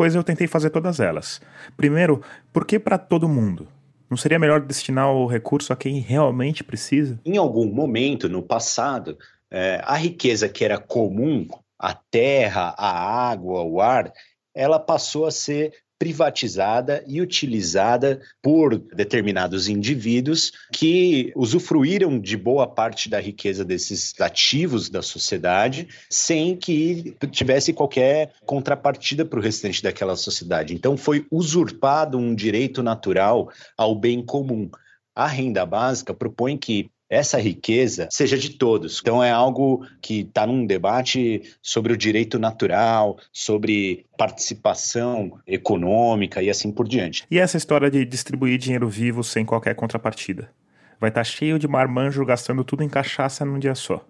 pois eu tentei fazer todas elas. Primeiro, por que para todo mundo? Não seria melhor destinar o recurso a quem realmente precisa? Em algum momento no passado, é, a riqueza que era comum, a terra, a água, o ar, ela passou a ser privatizada e utilizada por determinados indivíduos que usufruíram de boa parte da riqueza desses ativos da sociedade sem que tivesse qualquer contrapartida para o restante daquela sociedade. Então foi usurpado um direito natural ao bem comum. A renda básica propõe que essa riqueza seja de todos. Então é algo que está num debate sobre o direito natural, sobre participação econômica e assim por diante. E essa história de distribuir dinheiro vivo sem qualquer contrapartida? Vai estar tá cheio de marmanjo gastando tudo em cachaça num dia só.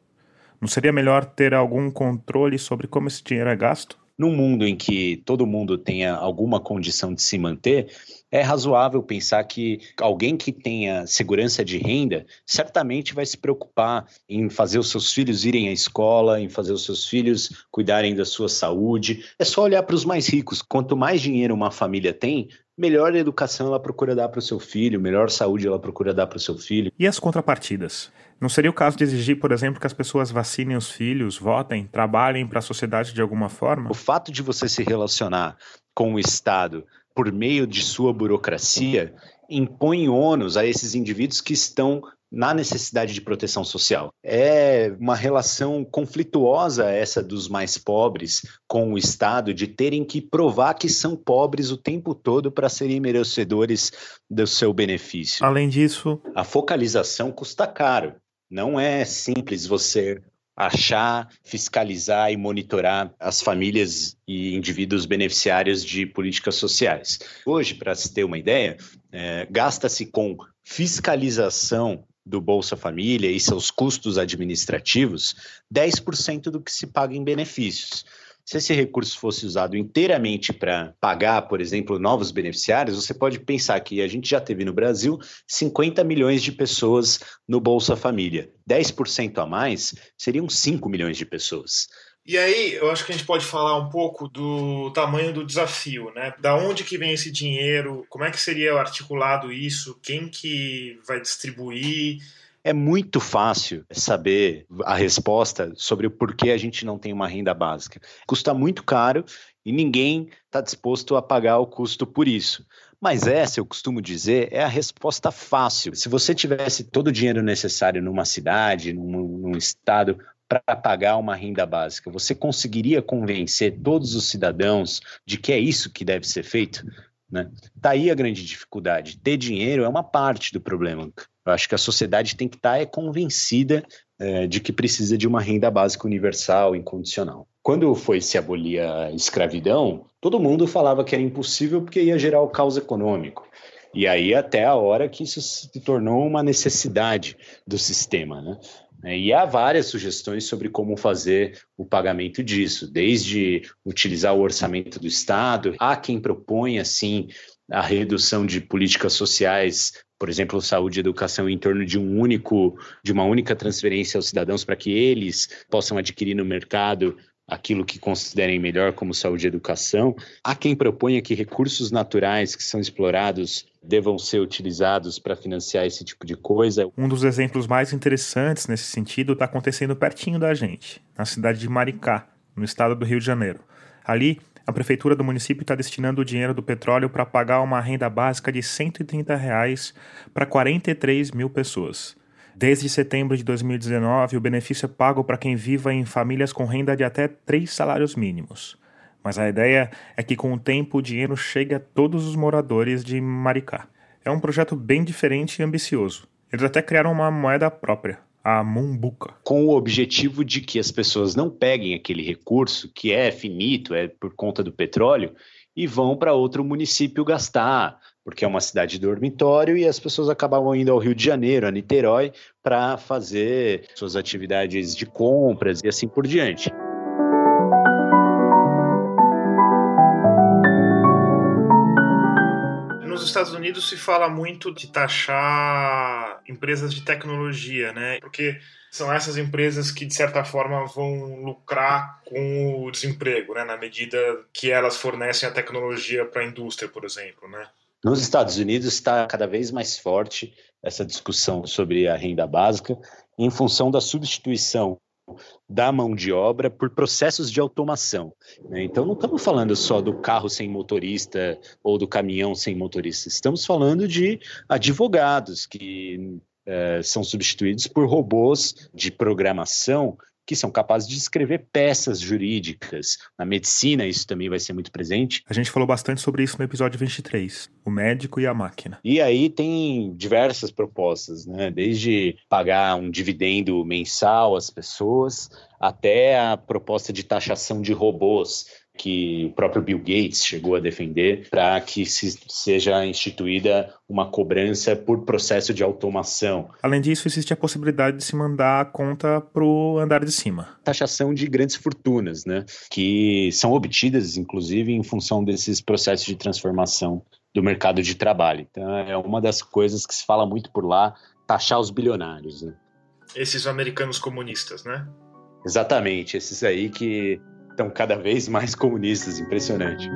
Não seria melhor ter algum controle sobre como esse dinheiro é gasto? Num mundo em que todo mundo tenha alguma condição de se manter, é razoável pensar que alguém que tenha segurança de renda certamente vai se preocupar em fazer os seus filhos irem à escola, em fazer os seus filhos cuidarem da sua saúde. É só olhar para os mais ricos. Quanto mais dinheiro uma família tem, melhor educação ela procura dar para o seu filho, melhor saúde ela procura dar para o seu filho. E as contrapartidas? Não seria o caso de exigir, por exemplo, que as pessoas vacinem os filhos, votem, trabalhem para a sociedade de alguma forma? O fato de você se relacionar com o Estado por meio de sua burocracia, impõe ônus a esses indivíduos que estão na necessidade de proteção social. É uma relação conflituosa essa dos mais pobres com o Estado de terem que provar que são pobres o tempo todo para serem merecedores do seu benefício. Além disso, a focalização custa caro. Não é simples você achar, fiscalizar e monitorar as famílias e indivíduos beneficiários de políticas sociais. Hoje, para se ter uma ideia, é, gasta-se com fiscalização do Bolsa Família e seus custos administrativos 10% do que se paga em benefícios. Se esse recurso fosse usado inteiramente para pagar, por exemplo, novos beneficiários, você pode pensar que a gente já teve no Brasil 50 milhões de pessoas no Bolsa Família. 10% a mais seriam 5 milhões de pessoas. E aí, eu acho que a gente pode falar um pouco do tamanho do desafio, né? Da onde que vem esse dinheiro? Como é que seria articulado isso? Quem que vai distribuir? É muito fácil saber a resposta sobre o porquê a gente não tem uma renda básica. Custa muito caro e ninguém está disposto a pagar o custo por isso. Mas essa, eu costumo dizer, é a resposta fácil. Se você tivesse todo o dinheiro necessário numa cidade, num, num estado, para pagar uma renda básica, você conseguiria convencer todos os cidadãos de que é isso que deve ser feito? Né? Tá aí a grande dificuldade. Ter dinheiro é uma parte do problema. Eu acho que a sociedade tem que estar tá, é, convencida é, de que precisa de uma renda básica universal, incondicional. Quando foi se abolir a escravidão, todo mundo falava que era impossível porque ia gerar o caos econômico. E aí até a hora que isso se tornou uma necessidade do sistema, né? Né? E há várias sugestões sobre como fazer o pagamento disso, desde utilizar o orçamento do Estado, há quem propõe, assim, a redução de políticas sociais, por exemplo, saúde e educação em torno de um único, de uma única transferência aos cidadãos para que eles possam adquirir no mercado aquilo que considerem melhor como saúde e educação. Há quem proponha que recursos naturais que são explorados devam ser utilizados para financiar esse tipo de coisa. Um dos exemplos mais interessantes nesse sentido está acontecendo pertinho da gente, na cidade de Maricá, no estado do Rio de Janeiro. Ali, a prefeitura do município está destinando o dinheiro do petróleo para pagar uma renda básica de 130 reais para 43 mil pessoas. Desde setembro de 2019, o benefício é pago para quem viva em famílias com renda de até três salários mínimos. Mas a ideia é que com o tempo o dinheiro chegue a todos os moradores de Maricá. É um projeto bem diferente e ambicioso. Eles até criaram uma moeda própria, a Mumbuca. Com o objetivo de que as pessoas não peguem aquele recurso, que é finito, é por conta do petróleo, e vão para outro município gastar, porque é uma cidade dormitório e as pessoas acabavam indo ao Rio de Janeiro, a Niterói, para fazer suas atividades de compras e assim por diante. Nos Estados Unidos se fala muito de taxar empresas de tecnologia, né? Porque são essas empresas que, de certa forma, vão lucrar com o desemprego, né? Na medida que elas fornecem a tecnologia para a indústria, por exemplo, né? Nos Estados Unidos está cada vez mais forte essa discussão sobre a renda básica em função da substituição da mão de obra por processos de automação. Né? Então, não estamos falando só do carro sem motorista ou do caminhão sem motorista, estamos falando de advogados que eh, são substituídos por robôs de programação que são capazes de escrever peças jurídicas. Na medicina, isso também vai ser muito presente. A gente falou bastante sobre isso no episódio 23, o médico e a máquina. E aí tem diversas propostas, né? Desde pagar um dividendo mensal às pessoas, até a proposta de taxação de robôs que o próprio Bill Gates chegou a defender para que se, seja instituída uma cobrança por processo de automação. Além disso, existe a possibilidade de se mandar a conta para o andar de cima. Taxação de grandes fortunas, né? que são obtidas, inclusive, em função desses processos de transformação do mercado de trabalho. Então, é uma das coisas que se fala muito por lá, taxar os bilionários. Né? Esses americanos comunistas, né? Exatamente, esses aí que estão cada vez mais comunistas, impressionante.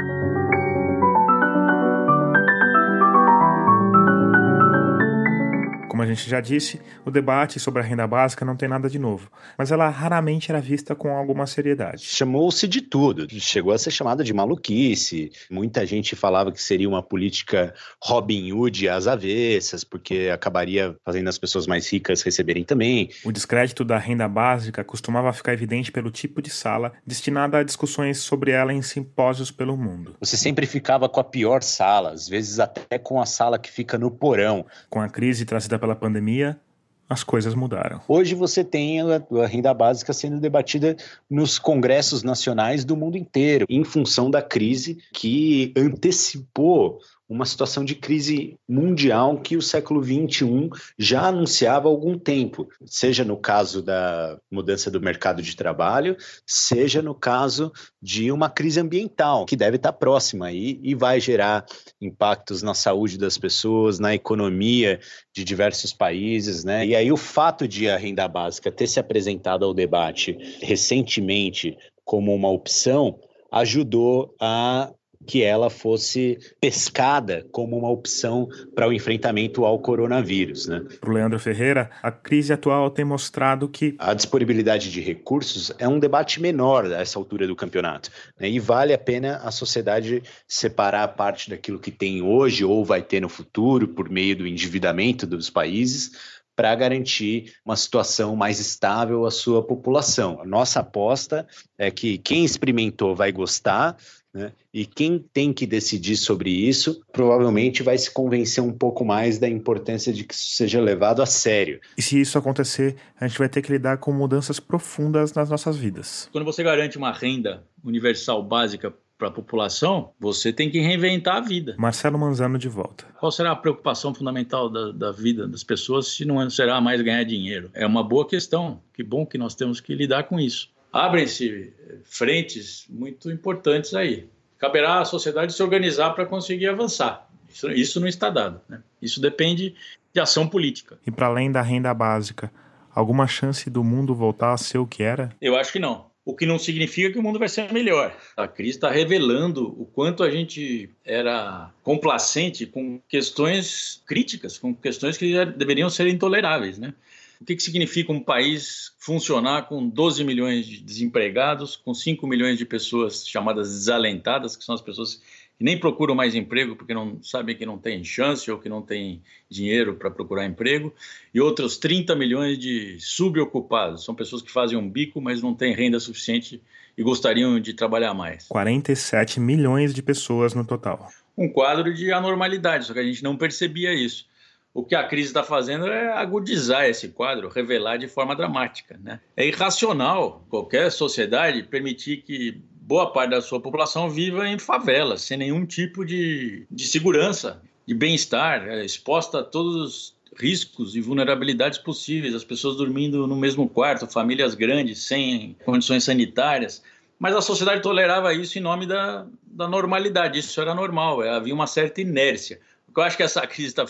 Como a gente já disse, o debate sobre a renda básica não tem nada de novo, mas ela raramente era vista com alguma seriedade. Chamou-se de tudo, chegou a ser chamada de maluquice. Muita gente falava que seria uma política Robin Hood às avessas, porque acabaria fazendo as pessoas mais ricas receberem também. O descrédito da renda básica costumava ficar evidente pelo tipo de sala destinada a discussões sobre ela em simpósios pelo mundo. Você sempre ficava com a pior sala, às vezes até com a sala que fica no porão. Com a crise trazida pela pandemia, as coisas mudaram. Hoje você tem a, a, renda básica sendo debatida nos congressos nacionais do mundo inteiro, em função da crise que antecipou uma situação de crise mundial que o século XXI já anunciava há algum tempo, seja no caso da mudança do mercado de trabalho, seja no caso de uma crise ambiental, que deve estar próxima aí e vai gerar impactos na saúde das pessoas, na economia de diversos países, né? E aí o fato de a renda básica ter se apresentado ao debate recentemente como uma opção ajudou a que ela fosse pescada como uma opção para o enfrentamento ao coronavírus. Né? Para o Leandro Ferreira, a crise atual tem mostrado que a disponibilidade de recursos é um debate menor a essa altura do campeonato. Né? E vale a pena a sociedade separar parte daquilo que tem hoje ou vai ter no futuro por meio do endividamento dos países para garantir uma situação mais estável à sua população. A nossa aposta é que quem experimentou vai gostar, né? E quem tem que decidir sobre isso provavelmente vai se convencer um pouco mais da importância de que isso seja levado a sério. E se isso acontecer, a gente vai ter que lidar com mudanças profundas nas nossas vidas. Quando você garante uma renda universal básica para a população, você tem que reinventar a vida. Marcelo Manzano de volta. Qual será a preocupação fundamental da, da vida das pessoas se não será mais ganhar dinheiro? É uma boa questão. Que bom que nós temos que lidar com isso. Abrem-se frentes muito importantes aí. Caberá à sociedade se organizar para conseguir avançar. Isso, isso não está dado. Né? Isso depende de ação política. E para além da renda básica, alguma chance do mundo voltar a ser o que era? Eu acho que não. O que não significa que o mundo vai ser melhor. A crise está revelando o quanto a gente era complacente com questões críticas, com questões que deveriam ser intoleráveis, né? O que, que significa um país funcionar com 12 milhões de desempregados, com 5 milhões de pessoas chamadas desalentadas, que são as pessoas que nem procuram mais emprego porque não sabem que não tem chance ou que não tem dinheiro para procurar emprego, e outros 30 milhões de subocupados, são pessoas que fazem um bico, mas não têm renda suficiente e gostariam de trabalhar mais. 47 milhões de pessoas no total. Um quadro de anormalidade, só que a gente não percebia isso o que a crise está fazendo é agudizar esse quadro, revelar de forma dramática. Né? É irracional qualquer sociedade permitir que boa parte da sua população viva em favelas, sem nenhum tipo de, de segurança, de bem-estar, é, exposta a todos os riscos e vulnerabilidades possíveis, as pessoas dormindo no mesmo quarto, famílias grandes, sem condições sanitárias. Mas a sociedade tolerava isso em nome da, da normalidade, isso era normal, havia uma certa inércia. Que eu acho que essa crise está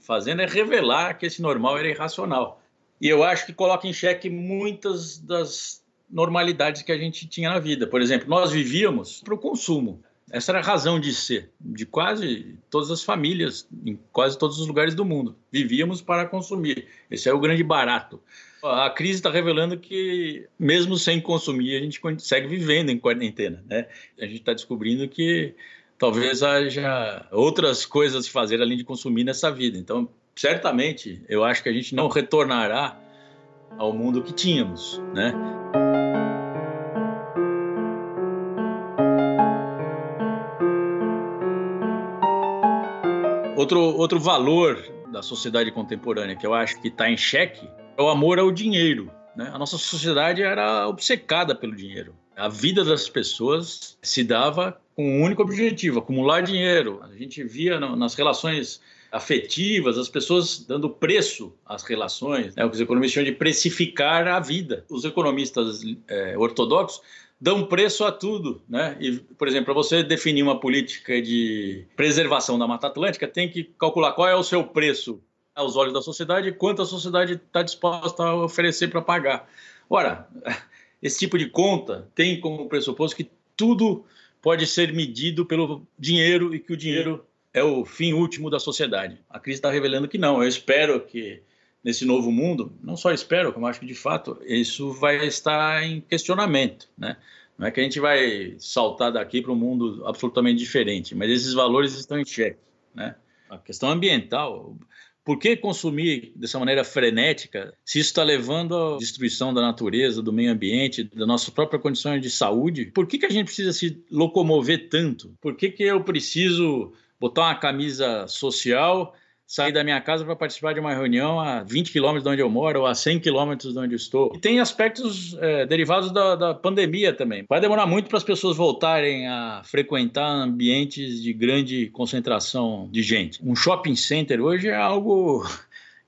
fazendo é revelar que esse normal era irracional. E eu acho que coloca em xeque muitas das normalidades que a gente tinha na vida. Por exemplo, nós vivíamos para o consumo. Essa era a razão de ser de quase todas as famílias, em quase todos os lugares do mundo. Vivíamos para consumir. Esse é o grande barato. A crise está revelando que, mesmo sem consumir, a gente segue vivendo em quarentena. Né? A gente está descobrindo que talvez haja outras coisas a fazer além de consumir nessa vida. Então, certamente, eu acho que a gente não retornará ao mundo que tínhamos, né? Outro, outro valor da sociedade contemporânea que eu acho que está em xeque é o amor ao dinheiro. Né? A nossa sociedade era obcecada pelo dinheiro. A vida das pessoas se dava com um único objetivo: acumular dinheiro. A gente via nas relações afetivas as pessoas dando preço às relações, né? o que os economistas chamam de precificar a vida. Os economistas é, ortodoxos dão preço a tudo, né? E, por exemplo, para você definir uma política de preservação da Mata Atlântica, tem que calcular qual é o seu preço aos olhos da sociedade e quanto a sociedade está disposta a oferecer para pagar. Ora, esse tipo de conta tem como pressuposto que tudo pode ser medido pelo dinheiro e que o dinheiro é o fim último da sociedade. A crise está revelando que não. Eu espero que nesse novo mundo, não só espero, como acho que de fato isso vai estar em questionamento, né? Não é que a gente vai saltar daqui para um mundo absolutamente diferente, mas esses valores estão em xeque, né? A questão ambiental, por que consumir dessa maneira frenética se isso está levando à destruição da natureza, do meio ambiente, da nossa própria condição de saúde? Por que, que a gente precisa se locomover tanto? Por que, que eu preciso botar uma camisa social sair da minha casa para participar de uma reunião a 20 quilômetros de onde eu moro ou a 100 quilômetros de onde eu estou. E tem aspectos é, derivados da, da, pandemia também. Vai demorar muito para as pessoas voltarem a frequentar ambientes de grande concentração de gente. Um shopping center hoje é algo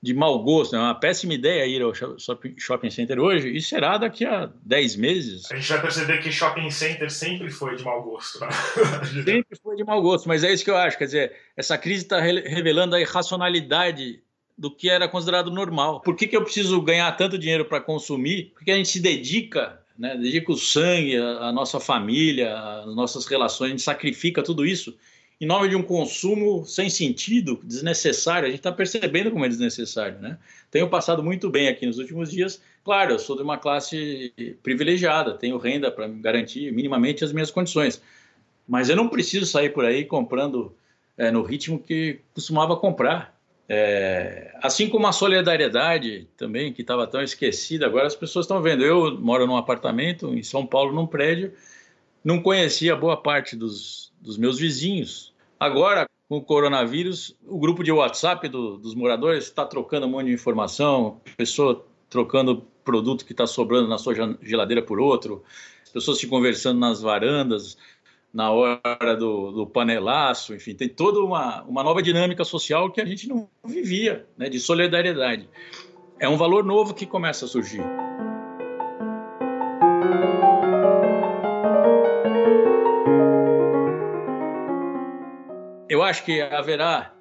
de mau gosto, é uma péssima ideia ir ao shopping center hoje e será daqui a 10 meses. A gente vai perceber que shopping center sempre foi de mau gosto. Né? [laughs] sempre foi de mau gosto, mas é isso que eu acho. Quer dizer, essa crise está revelando a irracionalidade do que era considerado normal. Por que, que eu preciso ganhar tanto dinheiro para consumir? Porque a gente se dedica, né? dedica o sangue, a, nossa família, as nossas relações, a gente sacrifica tudo isso em nome de um consumo sem sentido, desnecessário. A gente está percebendo como é desnecessário, né? Tenho passado muito bem aqui nos últimos dias. Claro, eu sou de uma classe privilegiada, tenho renda para garantir minimamente as minhas condições. Mas eu não preciso sair por aí comprando é, no ritmo que costumava comprar. É, assim como a solidariedade também, que estava tão esquecida, agora as pessoas estão vendo. Eu moro num apartamento em São Paulo, num prédio, não conhecia boa parte dos, dos meus vizinhos. Agora, com o coronavírus, o grupo de WhatsApp do, dos moradores está trocando um monte de informação, pessoa trocando produto que está sobrando na sua geladeira por outro, pessoas se conversando nas varandas. na hora do, do, panelaço, enfim, tem toda uma, uma nova dinâmica social que a gente não vivia, né, de solidariedade. É um valor novo que começa a surgir. Eu acho que haverá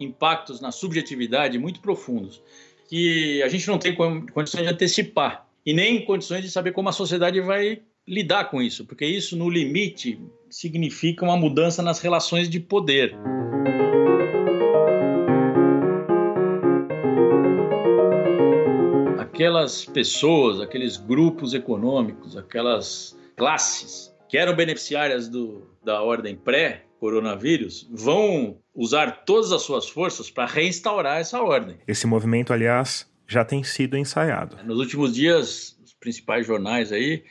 impactos na subjetividade muito profundos que a gente não tem condições de antecipar e nem condições de saber como a sociedade vai lidar com isso, porque isso, no limite, significa uma mudança nas relações de poder. Aquelas pessoas, aqueles grupos econômicos, aquelas classes que eram beneficiárias do, da ordem pré-coronavírus vão usar todas as suas forças para reinstaurar essa ordem. Esse movimento, aliás, já tem sido ensaiado. Nos últimos dias, os principais jornais aí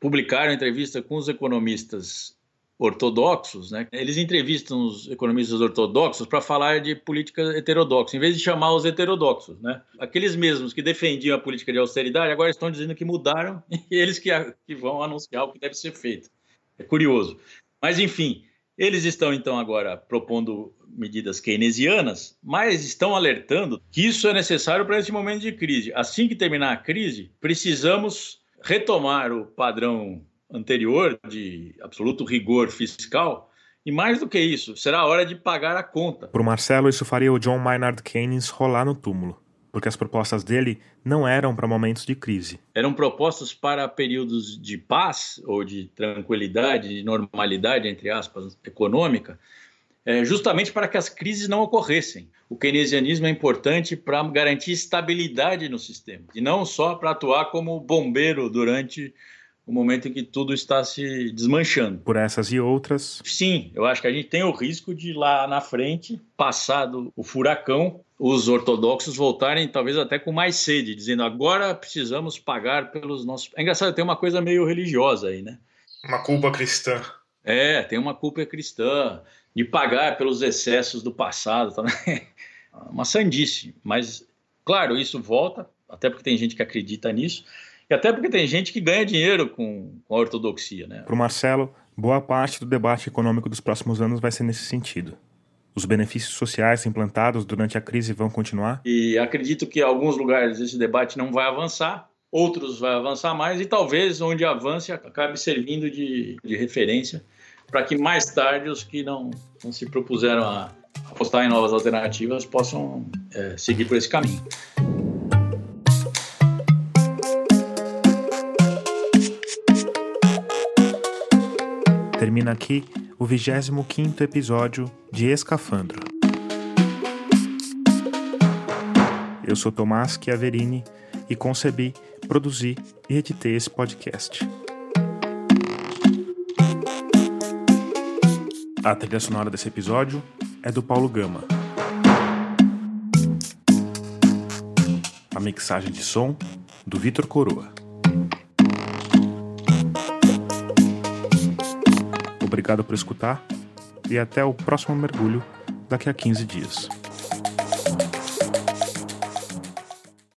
publicaram entrevista com os economistas ortodoxos, né? Eles entrevistam os economistas ortodoxos para falar de política heterodoxa, em vez de chamar os heterodoxos, né? Aqueles mesmos que defendiam a política de austeridade agora estão dizendo que mudaram [laughs] e eles que, que vão anunciar o que deve ser feito. É curioso. Mas enfim, eles estão então agora propondo medidas keynesianas, mas estão alertando que isso é necessário para esse momento de crise. Assim que terminar a crise, precisamos retomar o padrão anterior de absoluto rigor fiscal. E mais do que isso, será a hora de pagar a conta. Para o Marcelo, isso faria o John Maynard Keynes rolar no túmulo, porque as propostas dele não eram para momentos de crise. Eram propostas para períodos de paz ou de tranquilidade, de normalidade, entre aspas, econômica, é, justamente para que as crises não ocorressem. O keynesianismo é importante para garantir estabilidade no sistema, e não só para atuar como bombeiro durante o momento em que tudo está se desmanchando. Por essas e outras. Sim, eu acho que a gente tem o risco de lá na frente, passado o furacão, os ortodoxos voltarem talvez até com mais sede, dizendo agora precisamos pagar pelos nossos. É engraçado, tem uma coisa meio religiosa aí, né? Uma culpa cristã. É, tem uma culpa cristã de pagar pelos excessos do passado. Também. [laughs] Uma sandice. Mas, claro, isso volta, até porque tem gente que acredita nisso, e até porque tem gente que ganha dinheiro com, com a ortodoxia. Né? Para o Marcelo, boa parte do debate econômico dos próximos anos vai ser nesse sentido. Os benefícios sociais implantados durante a crise vão continuar? E acredito que em alguns lugares esse debate não vai avançar, outros vai avançar mais, e talvez onde avance acabe servindo de, de referência para que mais tarde os que não, não se propuseram a apostar em novas alternativas possam é, seguir por esse caminho. Termina aqui o 25 episódio de Escafandro. Eu sou Tomás Chiaverini e concebi, produzi e editei esse podcast. A trilha sonora desse episódio é do Paulo Gama. A mixagem de som do Vitor Coroa. Obrigado por escutar e até o próximo mergulho daqui a 15 dias.